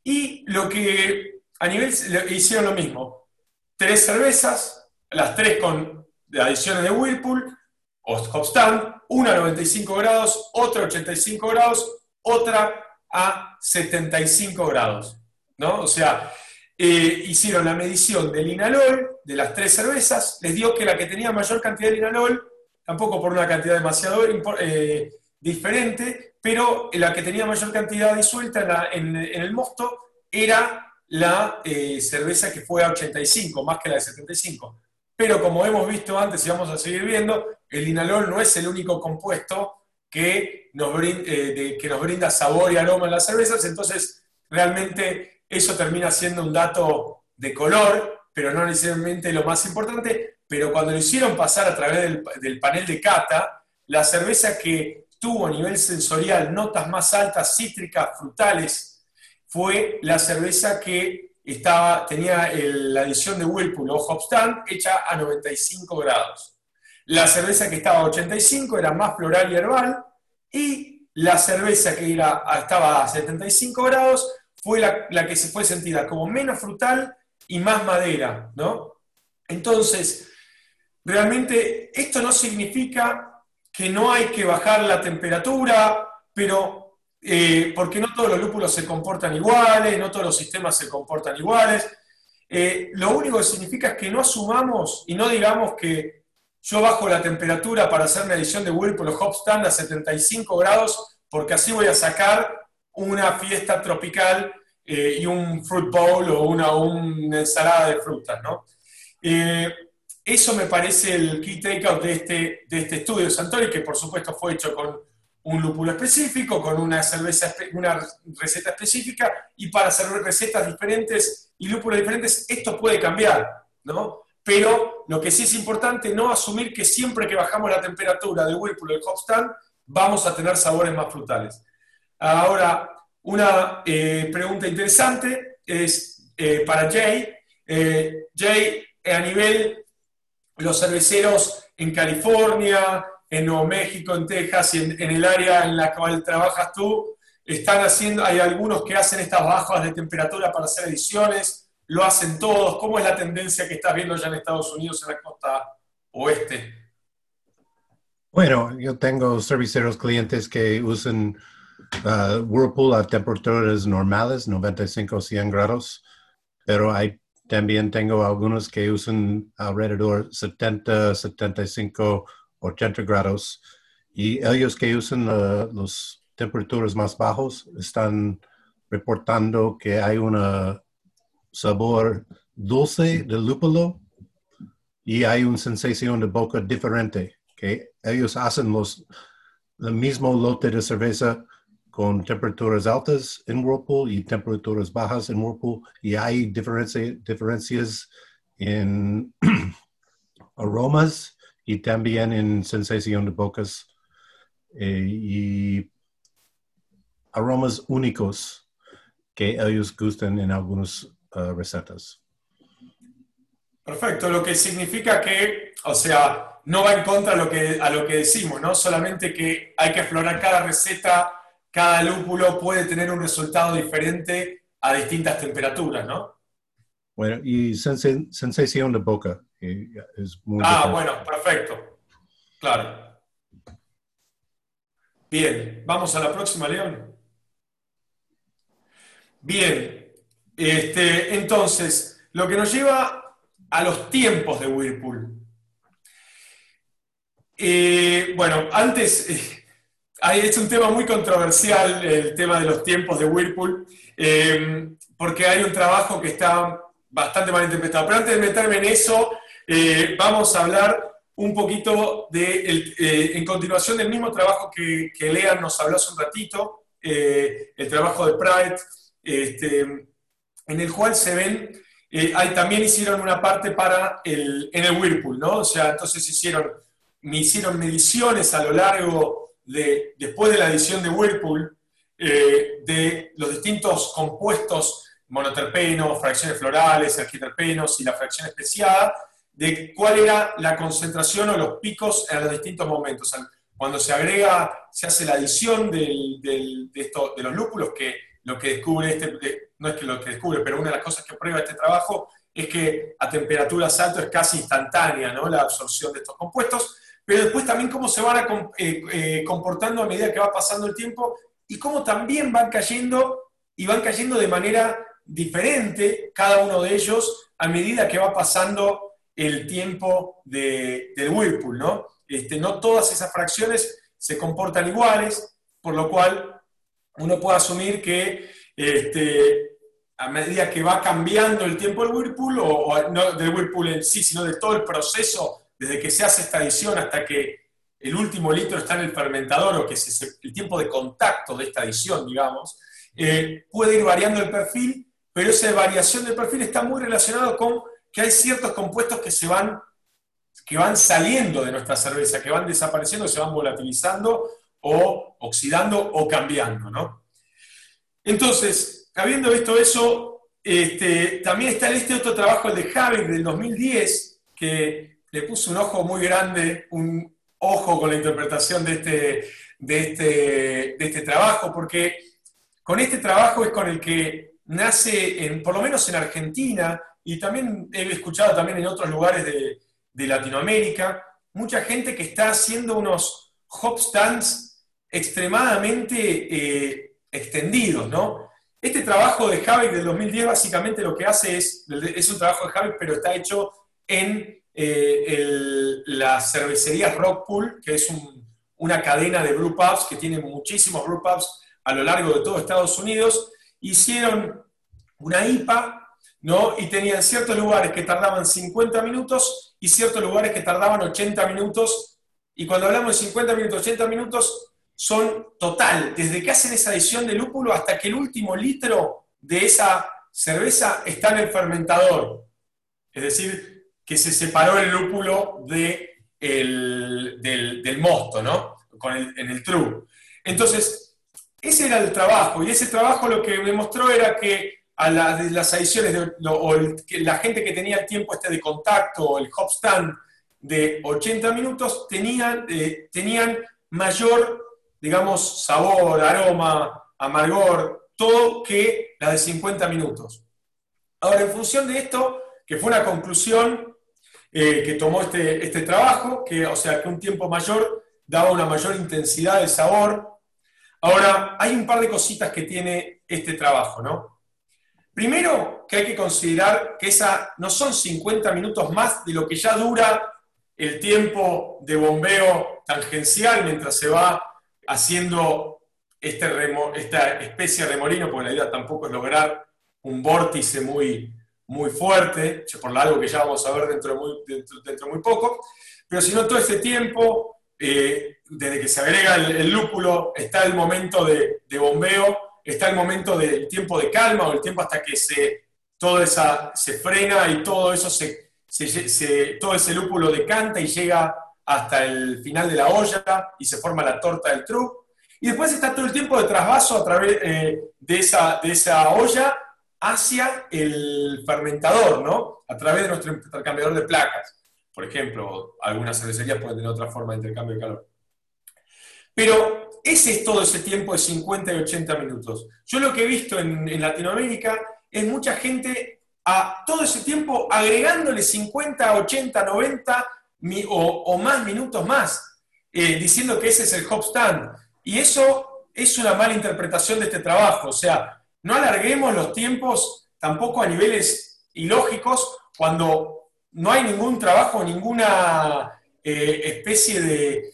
y lo que a nivel hicieron lo mismo, tres cervezas, las tres con adiciones de Whirlpool Hopstand, una a 95 grados, otra a 85 grados, otra a 75 grados, ¿no? O sea, eh, hicieron la medición del inalol de las tres cervezas, les dio que la que tenía mayor cantidad de inalol, tampoco por una cantidad demasiado eh, diferente, pero la que tenía mayor cantidad disuelta en, el mosto era la eh, cerveza que fue a 85, más que la de 75. Pero como hemos visto antes y vamos a seguir viendo, el inalol no es el único compuesto que nos, brinda, que nos brinda sabor y aroma en las cervezas, entonces realmente eso termina siendo un dato de color, pero no necesariamente lo más importante. Pero cuando lo hicieron pasar a través del, panel de cata, la cerveza que tuvo a nivel sensorial notas más altas, cítricas, frutales, fue la cerveza que estaba, tenía la adición de Whirlpool o Hopstand hecha a 95 grados. La cerveza que estaba a 85 era más floral y herbal y la cerveza que estaba a 75 grados fue la, que se fue sentida como menos frutal y más madera, ¿no? Entonces, realmente esto no significa que no hay que bajar la temperatura, pero eh, porque no todos los lúpulos se comportan iguales, no todos los sistemas se comportan iguales. Eh, lo único que significa es que no asumamos y no digamos que yo bajo la temperatura para hacer medición de Whirlpool o Hopstand a 75 grados porque así voy a sacar una fiesta tropical eh, y un fruit bowl o una, una ensalada de frutas, ¿no? Eh, eso me parece el key takeout de este, de este estudio de Santori, que por supuesto fue hecho con un lúpulo específico, con una, cerveza, una receta específica, y para hacer recetas diferentes y lúpulos diferentes, esto puede cambiar, ¿no? Pero lo que sí es importante, no asumir que siempre que bajamos la temperatura de Whirlpool o de Hopstand, vamos a tener sabores más frutales. Ahora, una eh, pregunta interesante es eh, para Jay. Eh, Jay, a nivel los cerveceros en California, en Nuevo México, en Texas y en, el área en la cual trabajas tú, están haciendo, hay algunos que hacen estas bajas de temperatura para hacer ediciones, lo hacen todos. ¿Cómo es la tendencia que estás viendo ya en Estados Unidos, en la costa oeste? Bueno, yo tengo cerveceros clientes que usan Uh, Whirlpool a temperaturas normales, 95 100 grados, pero hay, también tengo algunos que usan alrededor 70, 75, 80 grados. Y ellos que usan uh, las temperaturas más bajos están reportando que hay un sabor dulce del lúpulo y hay una sensación de boca diferente, que ellos hacen los, el mismo lote de cerveza con temperaturas altas en Whirlpool y temperaturas bajas en Whirlpool y hay diferencias en aromas y también en sensación de bocas eh, y aromas únicos que ellos gustan en algunas uh, recetas. Perfecto, lo que significa que, o sea, no va en contra lo que, a lo que decimos, ¿no? Solamente que hay que explorar cada receta cada lúpulo puede tener un resultado diferente a distintas temperaturas, ¿no? Bueno, y sensación de boca es muy Ah, bueno, perfecto. Claro. Bien, vamos a la próxima, León. Bien, este, entonces, lo que nos lleva a los tiempos de Whirlpool. Eh, bueno, antes, eh, es un tema muy controversial el tema de los tiempos de Whirlpool, eh, porque hay un trabajo que está bastante mal interpretado. Pero antes de meterme en eso, eh, vamos a hablar un poquito de, eh, en continuación del mismo trabajo que, que Lean nos habló hace un ratito, el trabajo de Pride, este, en el cual se ven, hay, también hicieron una parte para el, en el Whirlpool, ¿no? O sea, entonces hicieron, hicieron mediciones a lo largo después de la edición de Whirlpool, eh, de los distintos compuestos monoterpenos, fracciones florales, arquiterpenos y la fracción especiada, de cuál era la concentración o los picos en los distintos momentos. Cuando se agrega, se hace la adición de, de, los lúpulos, que lo que descubre este, no es que lo que descubre, pero una de las cosas que prueba este trabajo es que a temperaturas altas es casi instantánea ¿no? la absorción de estos compuestos, pero después también cómo se van eh, eh, comportando a medida que va pasando el tiempo y cómo también van cayendo y van cayendo de manera diferente cada uno de ellos a medida que va pasando el tiempo del Whirlpool, ¿no? Este, no todas esas fracciones se comportan iguales, por lo cual uno puede asumir que este, a medida que va cambiando el tiempo del Whirlpool, o, no del Whirlpool en sí, sino de todo el proceso, desde que se hace esta adición hasta que el último litro está en el fermentador, o que es el tiempo de contacto de esta adición, digamos, eh, puede ir variando el perfil pero esa variación del perfil está muy relacionado con que hay ciertos compuestos que se van, que van saliendo de nuestra cerveza, que van desapareciendo, se van volatilizando o oxidando o cambiando, ¿no? Entonces, habiendo visto eso, este, también está este otro trabajo, el de Javi del 2010, que le puso un ojo muy grande, un ojo con la interpretación de este, de este, de este trabajo, porque con este trabajo es con el que nace, en, por lo menos en Argentina, y también he escuchado también en otros lugares de, Latinoamérica, mucha gente que está haciendo unos hop stands extremadamente eh, extendidos, ¿no? Este trabajo de Javi del 2010 básicamente lo que hace es, es un trabajo de Javi, pero está hecho en eh, la cervecería Rockpool, que es una cadena de brew pubs que tiene muchísimos brew pubs a lo largo de todo Estados Unidos, hicieron una IPA, ¿no? Y tenían ciertos lugares que tardaban 50 minutos y ciertos lugares que tardaban 80 minutos. Y cuando hablamos de 50 minutos, 80 minutos, son total, desde que hacen esa adición de lúpulo hasta que el último litro de esa cerveza está en el fermentador. Es decir, que se separó el lúpulo de del, mosto, ¿no? Con en el true. Entonces, ese era el trabajo, y ese trabajo lo que demostró era que a las adiciones, o la gente que tenía el tiempo este de contacto, o el hop stand de 80 minutos, tenían, eh, tenían mayor, digamos, sabor, aroma, amargor, todo que la de 50 minutos. Ahora, en función de esto, que fue una conclusión eh, que tomó este, este trabajo, que, o sea, que un tiempo mayor daba una mayor intensidad de sabor, Ahora, hay un par de cositas que tiene este trabajo, ¿no? Primero, que hay que considerar que esa no son 50 minutos más de lo que ya dura el tiempo de bombeo tangencial mientras se va haciendo este esta especie de remolino, porque la idea tampoco es lograr un vórtice muy, muy fuerte, por algo que ya vamos a ver dentro de muy, dentro muy poco, pero si no todo este tiempo eh, desde que se agrega el, lúpulo, está el momento de, bombeo, está el momento del tiempo de calma o el tiempo hasta que se, todo esa, se frena y todo eso se, todo ese lúpulo decanta y llega hasta el final de la olla y se forma la torta del true. Y después está todo el tiempo de trasvaso a través eh, de, esa, de esa olla hacia el fermentador, ¿no? A través de nuestro intercambiador de placas. Por ejemplo, algunas cervecerías pueden tener otra forma de intercambio de calor. Pero ese es todo ese tiempo de 50 y 80 minutos. Yo lo que he visto en, Latinoamérica es mucha gente a todo ese tiempo agregándole 50, 80, 90 o, más minutos más, eh, diciendo que ese es el hop stand. Y eso es una mala interpretación de este trabajo. O sea, no alarguemos los tiempos tampoco a niveles ilógicos cuando no hay ningún trabajo, ninguna eh, especie de,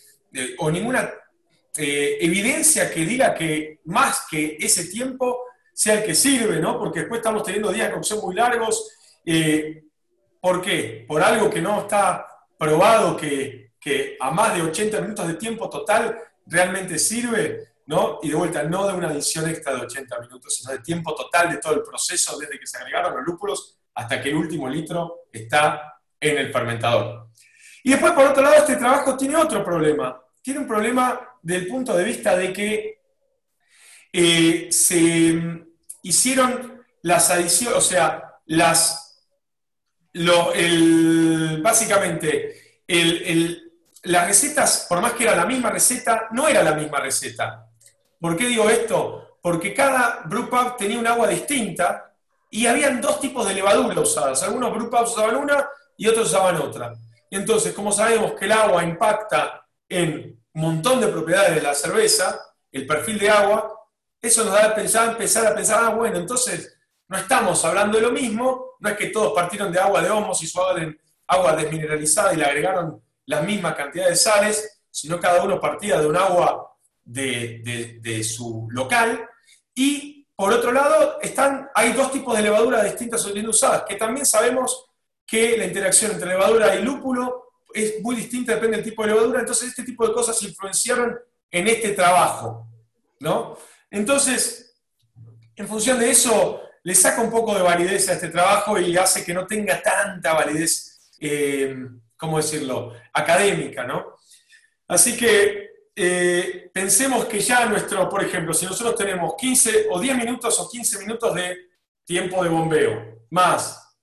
o ninguna eh, evidencia que diga que más que ese tiempo sea el que sirve, ¿no? Porque después estamos teniendo días de cocción muy largos. Eh, ¿Por qué? Por algo que no está probado que, que, a más de 80 minutos de tiempo total realmente sirve, ¿no? Y de vuelta, no de una adición extra de 80 minutos, sino de tiempo total de todo el proceso desde que se agregaron los lúpulos hasta que el último litro está en el fermentador. Y después, por otro lado, este trabajo tiene otro problema. Tiene un problema del punto de vista de que eh, se, hicieron las adiciones, o sea, las, básicamente, las recetas, por más que era la misma receta, no era la misma receta. ¿Por qué digo esto? Porque cada brewpub tenía un agua distinta y habían dos tipos de levadura usadas. Algunos brewpubs usaban una y otros usaban otra. Y entonces, como sabemos que el agua impacta en un montón de propiedades de la cerveza, el perfil de agua, eso nos da a pensar, empezar a pensar, ah, bueno, entonces no estamos hablando de lo mismo, no es que todos partieron de agua de homos y su agua desmineralizada y le agregaron la misma cantidad de sales, sino cada uno partía de un agua de, su local. Y por otro lado, están, hay dos tipos de levaduras distintas siendo usadas, que también sabemos que la interacción entre levadura y lúpulo es muy distinta, depende del tipo de levadura, entonces este tipo de cosas influenciaron en este trabajo, ¿no? Entonces, en función de eso, le saca un poco de validez a este trabajo y hace que no tenga tanta validez, eh, ¿cómo decirlo?, académica, ¿no? Así que eh, pensemos que ya nuestro, por ejemplo, si nosotros tenemos 15 o 10 minutos o 15 minutos de tiempo de bombeo, más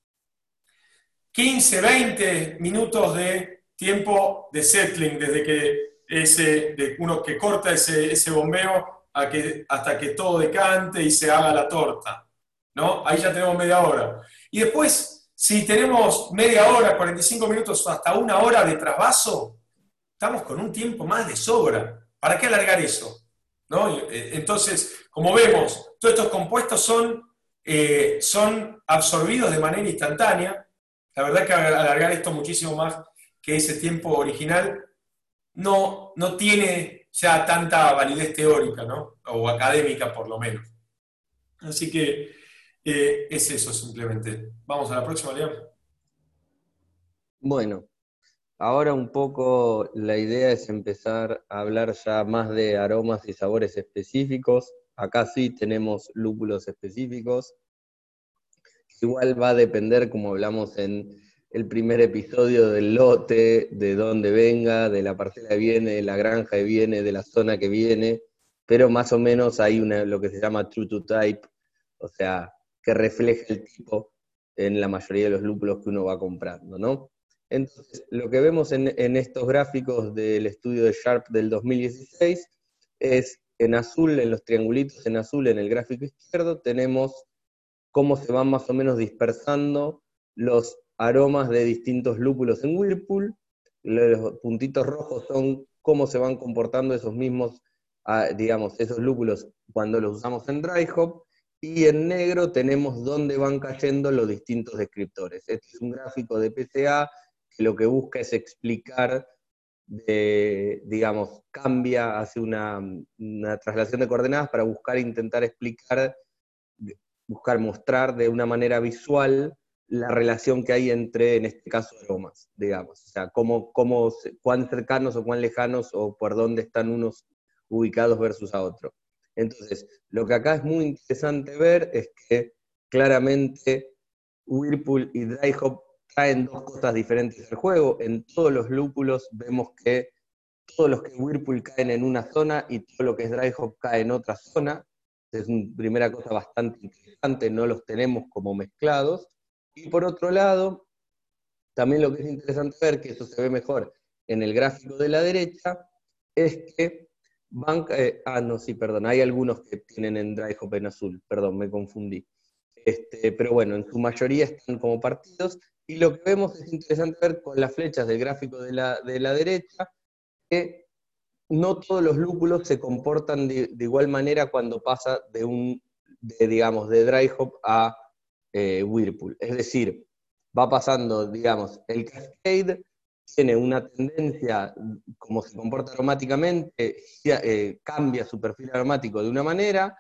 15, 20 minutos de tiempo de settling, desde que ese, de uno que corta ese, ese bombeo hasta que todo decante y se haga la torta. ¿no? Ahí ya tenemos media hora. Y después, si tenemos media hora, 45 minutos, hasta una hora de trasvaso, estamos con un tiempo más de sobra. ¿Para qué alargar eso? ¿No? Eh, entonces, como vemos, todos estos compuestos son, eh, son absorbidos de manera instantánea. La verdad que alargar esto muchísimo más que ese tiempo original no, no tiene ya tanta validez teórica, ¿no? O académica, por lo menos. Así que eh, es eso simplemente. Vamos a la próxima, León. Bueno, ahora un poco la idea es empezar a hablar ya más de aromas y sabores específicos. Acá sí tenemos lúpulos específicos. Igual va a depender, como hablamos en el primer episodio del lote, de dónde venga, de la parcela que viene, de la granja que viene, de la zona que viene, pero más o menos hay una, lo que se llama true to type, o sea, que refleja el tipo en la mayoría de los lúpulos que uno va comprando, ¿no? Entonces, lo que vemos en, estos gráficos del estudio de Sharp del 2016 es en azul, en los triangulitos en azul en el gráfico izquierdo, tenemos cómo se van más o menos dispersando los aromas de distintos lúpulos en Whirlpool. Los puntitos rojos son cómo se van comportando esos mismos, ah, digamos, esos lúpulos cuando los usamos en dry hop. Y en negro tenemos dónde van cayendo los distintos descriptores. Este es un gráfico de PCA que lo que busca es explicar, digamos, cambia, hace una, una traslación de coordenadas para buscar intentar explicar, buscar mostrar de una manera visual la relación que hay entre, en este caso, aromas, digamos. O sea, cómo, cómo, cuán cercanos o cuán lejanos o por dónde están unos ubicados versus a otro. Entonces, lo que acá es muy interesante ver es que claramente Whirlpool y Dry Hop traen dos cosas diferentes al juego. En todos los lúpulos vemos que todos los que Whirlpool caen en una zona y todo lo que es Dry Hop cae en otra zona. Es una primera cosa bastante interesante, no los tenemos como mezclados. Y por otro lado, también lo que es interesante ver, que eso se ve mejor en el gráfico de la derecha, es que van, eh, ah, no, sí, perdón, hay algunos que tienen en dry hop en azul, perdón, me confundí. Este, pero bueno, en su mayoría están como partidos, y lo que vemos es interesante ver con las flechas del gráfico de la, de la derecha, que no todos los lúpulos se comportan de, igual manera cuando pasa de un, de, digamos, de dry hop a eh, Whirlpool. Es decir, va pasando, digamos, el Cascade tiene una tendencia, como se comporta aromáticamente, eh, cambia su perfil aromático de una manera,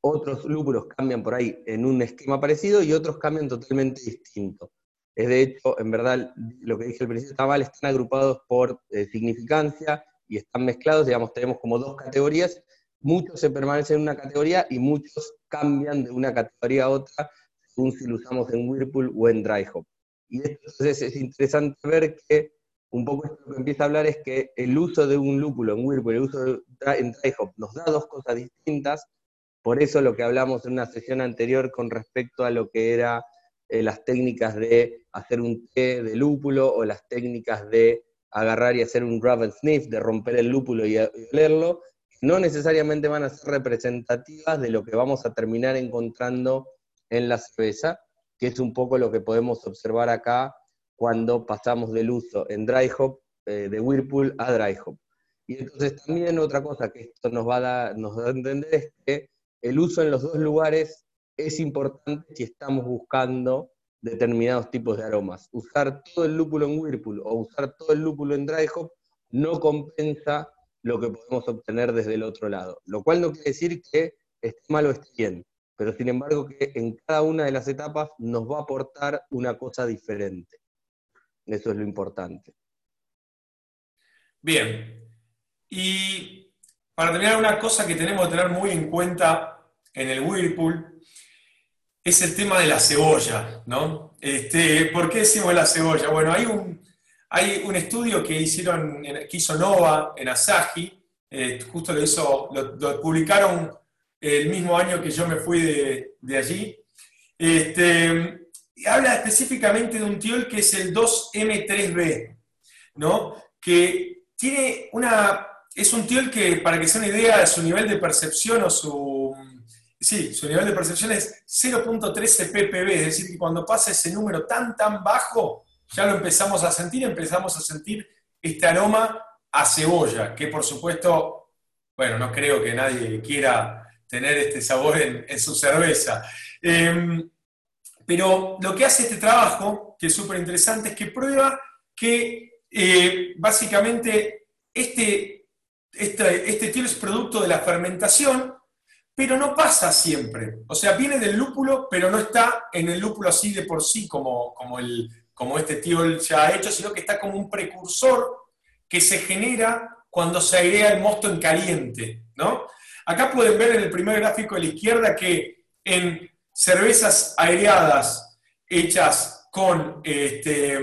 otros lúpulos cambian por ahí en un esquema parecido y otros cambian totalmente distinto. Es de hecho, en verdad, lo que dije al principio está mal, están agrupados por eh, significancia y están mezclados, digamos, tenemos como dos categorías, muchos se permanecen en una categoría y muchos cambian de una categoría a otra si lo usamos en Whirlpool o en Dry Hop. Y entonces es interesante ver que un poco esto que empieza a hablar es que el uso de un lúpulo en Whirlpool, el uso en Dry Hop, nos da dos cosas distintas. Por eso lo que hablamos en una sesión anterior con respecto a lo que era eh, las técnicas de hacer un té de lúpulo o las técnicas de agarrar y hacer un rub and sniff, de romper el lúpulo y, olerlo, no necesariamente van a ser representativas de lo que vamos a terminar encontrando en la cerveza, que es un poco lo que podemos observar acá cuando pasamos del uso en dry hop eh, de Whirlpool a dry hop. Y entonces también otra cosa que esto nos va a, dar, nos a entender es que el uso en los dos lugares es importante si estamos buscando determinados tipos de aromas. Usar todo el lúpulo en Whirlpool o usar todo el lúpulo en dry hop no compensa lo que podemos obtener desde el otro lado. Lo cual no quiere decir que esté mal o esté bien, pero sin embargo que en cada una de las etapas nos va a aportar una cosa diferente. Eso es lo importante. Bien. Y para terminar, una cosa que tenemos que tener muy en cuenta en el Whirlpool es el tema de la cebolla, ¿no? Este, ¿Por qué decimos la cebolla? Bueno, hay un, hay un estudio que, hicieron, que hizo Nova en Asahi, eh, justo lo, lo, publicaron el mismo año que yo me fui de, allí. Este, habla específicamente de un tiol que es el 2M3B, ¿no? que tiene una... Es un tiol que, para que sea una idea de su nivel de percepción o su... Sí, su nivel de percepción es 0.13 ppb, es decir, que cuando pasa ese número tan, tan bajo, ya lo empezamos a sentir, empezamos a sentir este aroma a cebolla, que por supuesto, bueno, no creo que nadie quiera tener este sabor en, su cerveza. Em, pero lo que hace este trabajo, que es súper interesante, es que prueba que eh, básicamente este, este, este es producto de la fermentación, pero no pasa siempre. O sea, viene del lúpulo, pero no está en el lúpulo así de por sí como, como el, como este tío ya ha hecho, sino que está como un precursor que se genera cuando se airea el mosto en caliente. ¿no? Acá pueden ver en el primer gráfico de la izquierda que en cervezas aireadas hechas con este,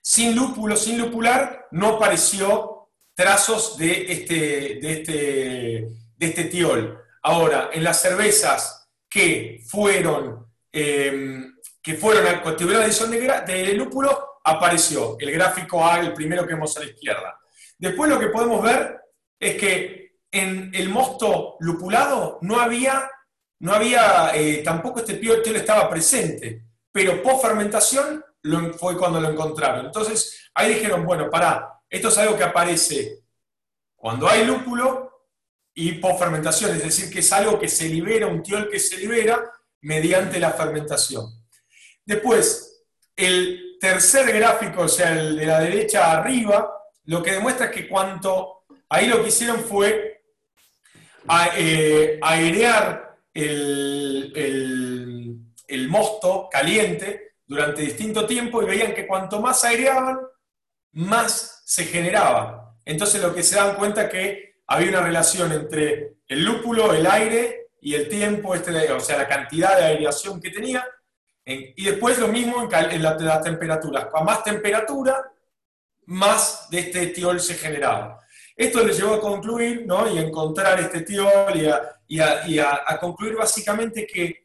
sin lúpulo, sin lupular, no apareció trazos de este, de este, de este tiol. Ahora, en las cervezas que fueron em, que fueron a tuvieron adición de, de lúpulo, apareció el gráfico A, el primero que vemos a la izquierda. Después lo que podemos ver es que en el mosto lupulado no había, no había eh, tampoco este tío estaba presente, pero post fermentación fue cuando lo encontraron. Entonces ahí dijeron, bueno, pará, esto es algo que aparece cuando hay lúpulo y post fermentación, es decir, que es algo que se libera, un tiol que se libera mediante la fermentación. Después, el tercer gráfico, o sea, el de la derecha arriba, lo que demuestra es que cuanto, ahí lo que hicieron fue eh, airear el, el, mosto caliente durante distinto tiempo y veían que cuanto más aireaban, más se generaba. Entonces lo que se dan cuenta es que había una relación entre el lúpulo, el aire y el tiempo, este, o sea, la cantidad de aireación que tenía, y después lo mismo en, las temperaturas. A más temperatura, más de este etiol se generaba. Esto le llevó a concluir ¿no? y a encontrar este etiol y, a, concluir básicamente que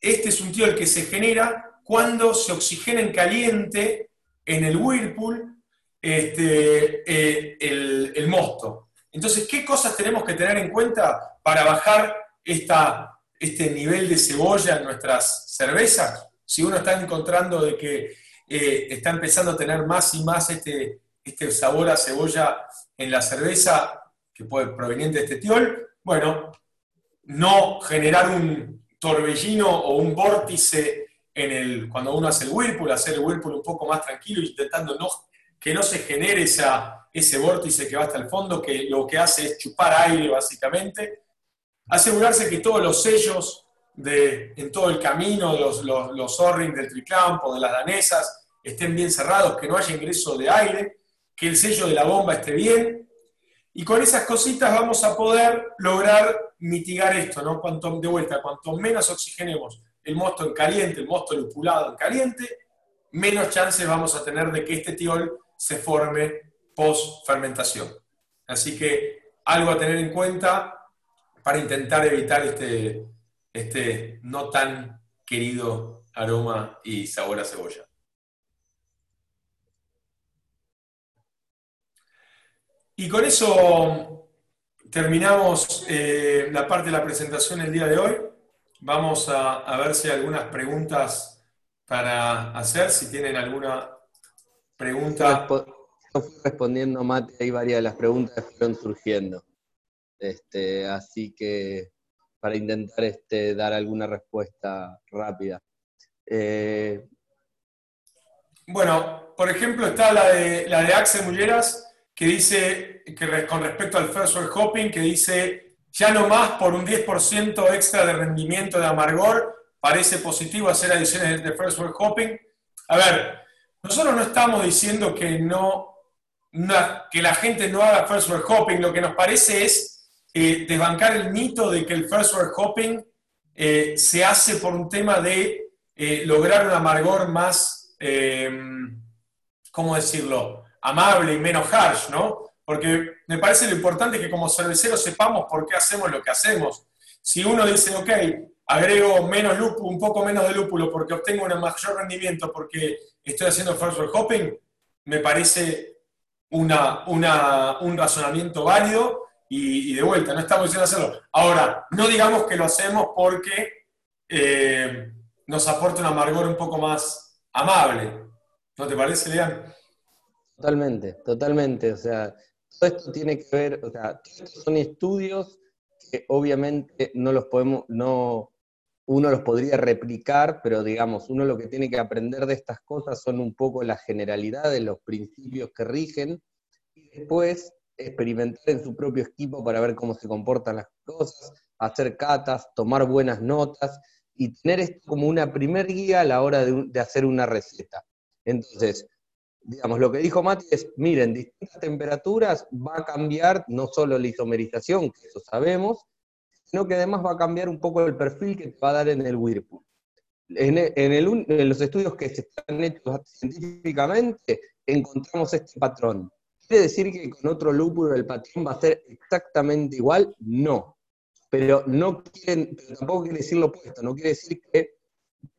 este es un tiol que se genera cuando se oxigena en caliente en el whirlpool este, eh, el, el mosto. Entonces, ¿qué cosas tenemos que tener en cuenta para bajar esta este nivel de cebolla en nuestras cervezas, si uno está encontrando de que eh, está empezando a tener más y más este, este sabor a cebolla en la cerveza, que puede proveniente de este tiol, bueno, no generar un torbellino o un vórtice en el, cuando uno hace el whirlpool, hacer el whirlpool un poco más tranquilo, intentando no, que no se genere esa, ese vórtice que va hasta el fondo, que lo que hace es chupar aire básicamente, asegurarse que todos los sellos de, en todo el camino, los, los, los del tricampo, de las danesas, estén bien cerrados, que no haya ingreso de aire, que el sello de la bomba esté bien. Y con esas cositas vamos a poder lograr mitigar esto, ¿no? Cuanto, de vuelta, cuanto menos oxigenemos el mosto en caliente, el mosto lupulado en caliente, menos chances vamos a tener de que este tiol se forme post fermentación. Así que algo a tener en cuenta para intentar evitar este, este no tan querido aroma y sabor a cebolla. Y con eso terminamos eh, la parte de la presentación el día de hoy. Vamos a, a, ver si hay algunas preguntas para hacer, si tienen alguna pregunta. Yo fui respondiendo, Mate, hay varias de las preguntas que fueron surgiendo. Este, así que para intentar este, dar alguna respuesta rápida. Eh, bueno, por ejemplo, está la de, la de Axel Mulleras, que dice, que con respecto al first world hopping, que dice, ya no más por un 10% extra de rendimiento de amargor, parece positivo hacer adiciones de first world hopping. A ver, nosotros no estamos diciendo que no que la gente no haga first world hopping, lo que nos parece es eh, desbancar el mito de que el first world hopping eh, se hace por un tema de eh, lograr un amargor más, ¿cómo decirlo?, amable y menos harsh, ¿no? Porque me parece lo importante que como cerveceros sepamos por qué hacemos lo que hacemos. Si uno dice, ok, agrego menos lúpulo, un poco menos de lúpulo porque obtengo un mayor rendimiento porque estoy haciendo first hopping, me parece una, un razonamiento válido y, de vuelta, no estamos diciendo hacerlo. Ahora, no digamos que lo hacemos porque eh, nos aporta un amargor un poco más amable. ¿No te parece, Lean? Totalmente, totalmente. O sea, todo esto tiene que ver, o sea, son estudios que obviamente no los podemos, no, uno los podría replicar, pero digamos, uno lo que tiene que aprender de estas cosas son un poco la generalidad de los principios que rigen, y después experimentar en su propio equipo para ver cómo se comportan las cosas, hacer catas, tomar buenas notas y tener esto como una primer guía a la hora de, hacer una receta. Entonces, digamos, lo que dijo Mati es, miren, distintas temperaturas va a cambiar no solo la isomerización, que eso sabemos, sino que además va a cambiar un poco el perfil que te va a dar en el Whirlpool. En, los estudios que se están hechos científicamente, encontramos este patrón. ¿Quiere decir que con otro lúpulo el patrón va a ser exactamente igual? No. Pero no quieren, tampoco quiere decir lo opuesto, no quiere decir que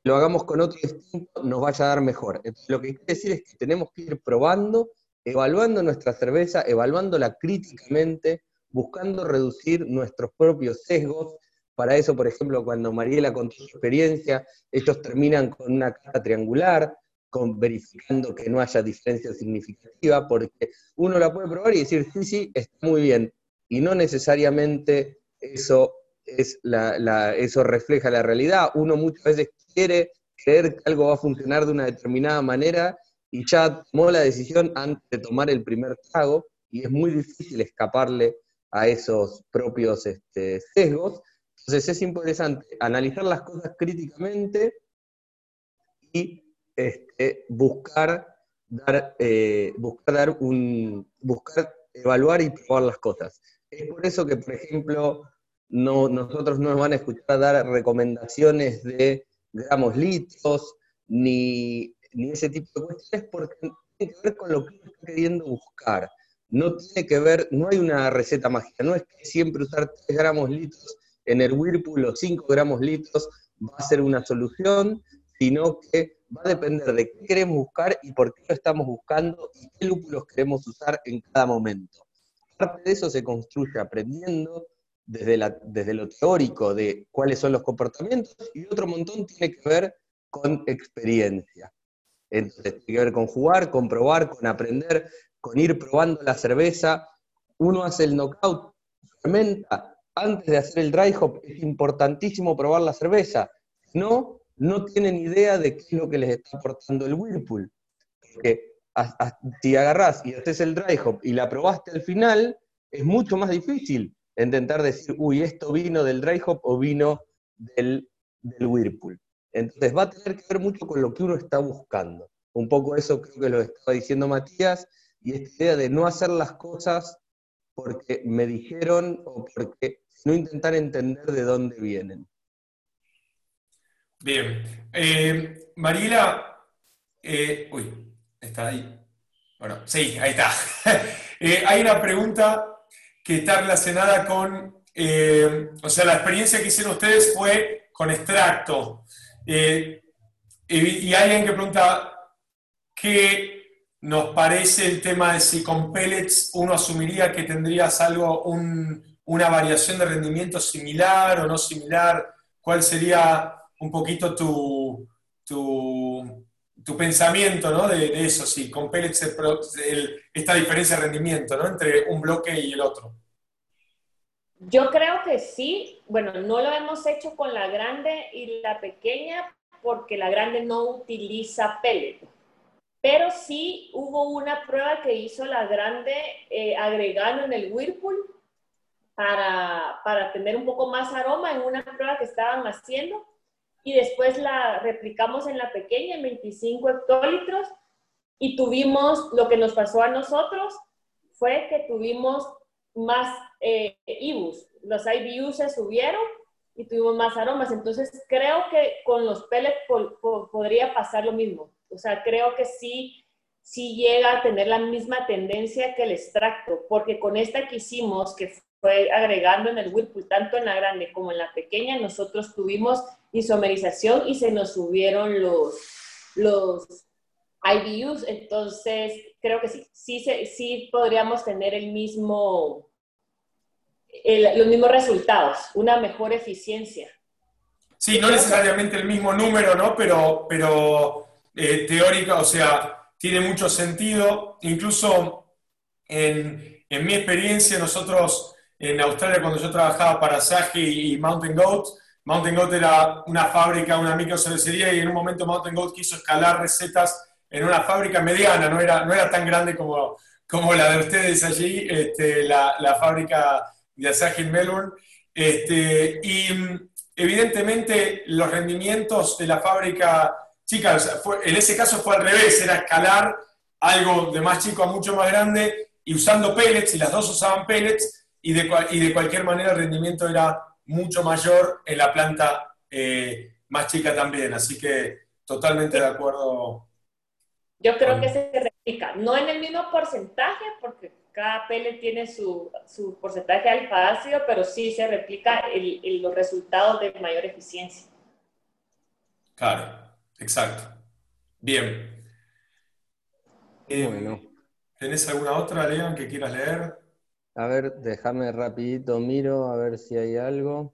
lo hagamos con otro distinto nos vaya a dar mejor. lo que quiere decir es que tenemos que ir probando, evaluando nuestra cerveza, evaluándola críticamente, buscando reducir nuestros propios sesgos. Para eso, por ejemplo, cuando Mariela contó su experiencia, ellos terminan con una carta triangular, con, verificando que no haya diferencia significativa, porque uno la puede probar y decir, sí, sí, está muy bien, y no necesariamente eso, es la, eso refleja la realidad. Uno muchas veces quiere creer que algo va a funcionar de una determinada manera y ya tomó la decisión antes de tomar el primer trago, y es muy difícil escaparle a esos propios este, sesgos. Entonces es interesante analizar las cosas críticamente y este, buscar, dar, eh, buscar dar un, buscar evaluar y probar las cosas. Es por eso que, por ejemplo, no, nosotros no nos van a escuchar dar recomendaciones de gramos litros, ni, ni ese tipo de cuestiones, porque tiene que ver con lo que uno está queriendo buscar no tiene que ver, no hay una receta mágica, no es que siempre usar 3 gramos litros en el Whirlpool o 5 gramos litros va a ser una solución, sino que va a depender de qué queremos buscar y por qué lo estamos buscando y qué lúpulos queremos usar en cada momento. Parte de eso se construye aprendiendo desde, desde lo teórico de cuáles son los comportamientos y otro montón tiene que ver con experiencia. Entonces, tiene que ver con jugar, con probar, con aprender, con ir probando la cerveza. Uno hace el knockout, fermenta, antes de hacer el dry hop, es importantísimo probar la cerveza. No, no tienen idea de qué es lo que les está aportando el Whirlpool. Porque si agarrás y haces el dry hop y la probaste al final, es mucho más difícil intentar decir, uy, esto vino del dry hop o vino del, del Whirlpool. Entonces va a tener que ver mucho con lo que uno está buscando. Un poco eso creo que lo estaba diciendo Matías, y esta idea de no hacer las cosas porque me dijeron o porque no intentar entender de dónde vienen. Bien. Eh, Mariela, eh, uy, está ahí. Bueno, sí, ahí está. Eh, hay una pregunta que está relacionada con eh, o sea, la experiencia que hicieron ustedes fue con extracto. Y, alguien que pregunta, ¿qué nos parece el tema de si con pellets uno asumiría que tendrías algo, una variación de rendimiento similar o no similar? ¿Cuál sería un poquito tu, tu, pensamiento ¿no? de, eso? Si con pellets esta diferencia de rendimiento ¿no? entre un bloque y el otro. Yo creo que sí, bueno, no lo hemos hecho con la grande y la pequeña porque la grande no utiliza pellet, pero sí hubo una prueba que hizo la grande eh, agregando en el Whirlpool para, para tener un poco más aroma en una prueba que estaban haciendo y después la replicamos en la pequeña en 25 hectolitros y tuvimos, lo que nos pasó a nosotros fue que tuvimos más eh, IBUs, los IBUs se subieron y tuvimos más aromas. Entonces, creo que con los pellets podría pasar lo mismo. O sea, creo que sí, sí llega a tener la misma tendencia que el extracto, porque con esta que hicimos, que fue agregando en el Whirlpool, tanto en la grande como en la pequeña, nosotros tuvimos isomerización y se nos subieron los, los IBUs. Entonces, creo que sí, sí, sí podríamos tener el mismo los mismos resultados, una mejor eficiencia. Sí, no necesariamente el mismo número, ¿no? Pero, pero eh, teórica, o sea, tiene mucho sentido. Incluso en, en, mi experiencia, nosotros en Australia, cuando yo trabajaba para Saji y Mountain Goat, Mountain Goat era una fábrica, una microcervecería, y en un momento Mountain Goat quiso escalar recetas en una fábrica mediana, no era, no era tan grande como, como la de ustedes allí, este, la, la fábrica de Asahi en Melbourne. Este, y evidentemente los rendimientos de la fábrica, chicas, en ese caso fue al revés, era escalar algo de más chico a mucho más grande y usando pellets, y las dos usaban pellets, y de, y de cualquier manera el rendimiento era mucho mayor en la planta eh, más chica también. Así que totalmente de acuerdo. Yo creo que se replica, no en el mismo porcentaje, porque cada pellet tiene su, su porcentaje alfa ácido, pero sí se replica el, los resultados de mayor eficiencia. Claro, exacto. Bien. Eh, bueno. ¿Tenés alguna otra, Leon, que quieras leer? A ver, déjame rapidito, miro a ver si hay algo.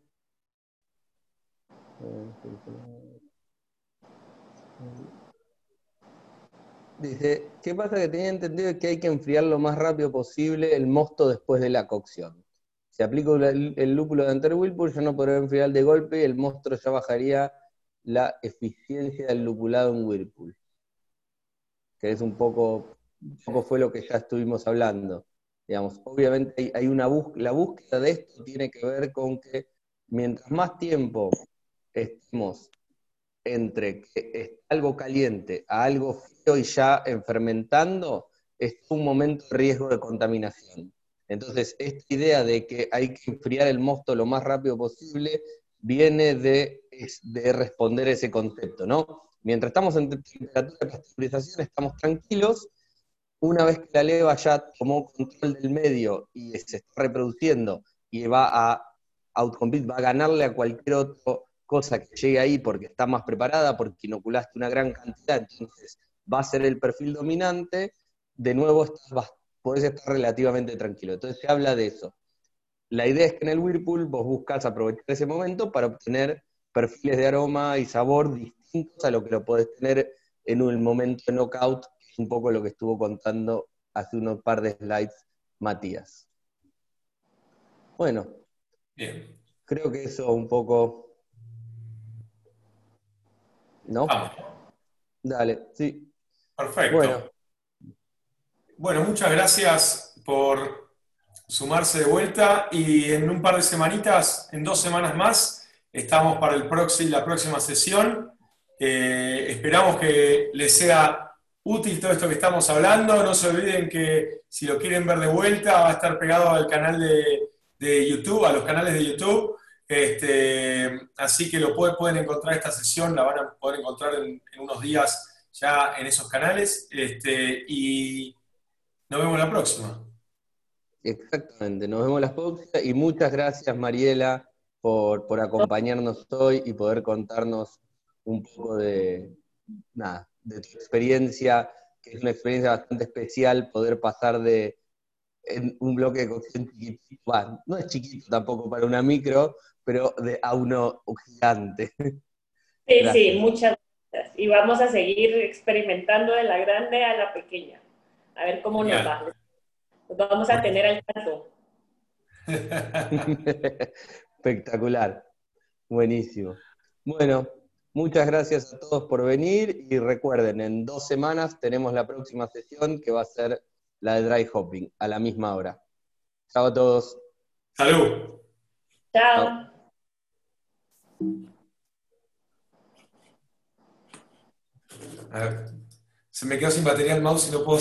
Dice, ¿qué pasa que tenía entendido que hay que enfriar lo más rápido posible el mosto después de la cocción? Si aplico el, lúpulo de Enter Whirlpool, yo no podría enfriar de golpe y el monstruo ya bajaría la eficiencia del lupulado en Whirlpool. Que es un poco, un poco fue lo que ya estuvimos hablando. Digamos, obviamente hay, una la búsqueda de esto tiene que ver con que mientras más tiempo estemos entre que es algo caliente a algo frío y ya en fermentando, es un momento de riesgo de contaminación. Entonces, esta idea de que hay que enfriar el mosto lo más rápido posible viene de, de responder ese concepto, ¿no? Mientras estamos en temperatura de pasteurización, estamos tranquilos. Una vez que la leva ya tomó control del medio y se está reproduciendo y va a outcompete, va a ganarle a cualquier otro cosa que llegue ahí porque está más preparada, porque inoculaste una gran cantidad, entonces va a ser el perfil dominante, de nuevo podés estar relativamente tranquilo. Entonces se habla de eso. La idea es que en el Whirlpool vos buscas aprovechar ese momento para obtener perfiles de aroma y sabor distintos a lo que lo podés tener en un momento de knockout, que es un poco lo que estuvo contando hace unos par de slides Matías. Bueno, creo que eso un poco ¿No? Dale, sí. Perfecto. Bueno. bueno, muchas gracias por sumarse de vuelta y en un par de semanitas, en dos semanas más, estamos para el la próxima sesión. Eh, esperamos que les sea útil todo esto que estamos hablando. No se olviden que si lo quieren ver de vuelta va a estar pegado al canal de, de YouTube, a los canales de YouTube. Este, así que lo pueden encontrar esta sesión, la van a poder encontrar en, unos días ya en esos canales. Este, y nos vemos la próxima. Exactamente, nos vemos las próximas y muchas gracias Mariela por, por acompañarnos hoy y poder contarnos un poco de, nada, de tu experiencia, que es una experiencia bastante especial poder pasar de un bloque de cocción chiquitito, no es chiquito tampoco para una micro, pero de, a uno gigante. Sí, sí, muchas gracias. Y vamos a seguir experimentando de la grande a la pequeña. A ver cómo nos va. Nos vamos a tener al caso. Espectacular. Buenísimo. Bueno, muchas gracias a todos por venir y recuerden, en dos semanas tenemos la próxima sesión que va a ser la de dry hopping a la misma hora. Chao a todos. Salud. Chao. A ver, se me quedó sin batería el mouse y no puedo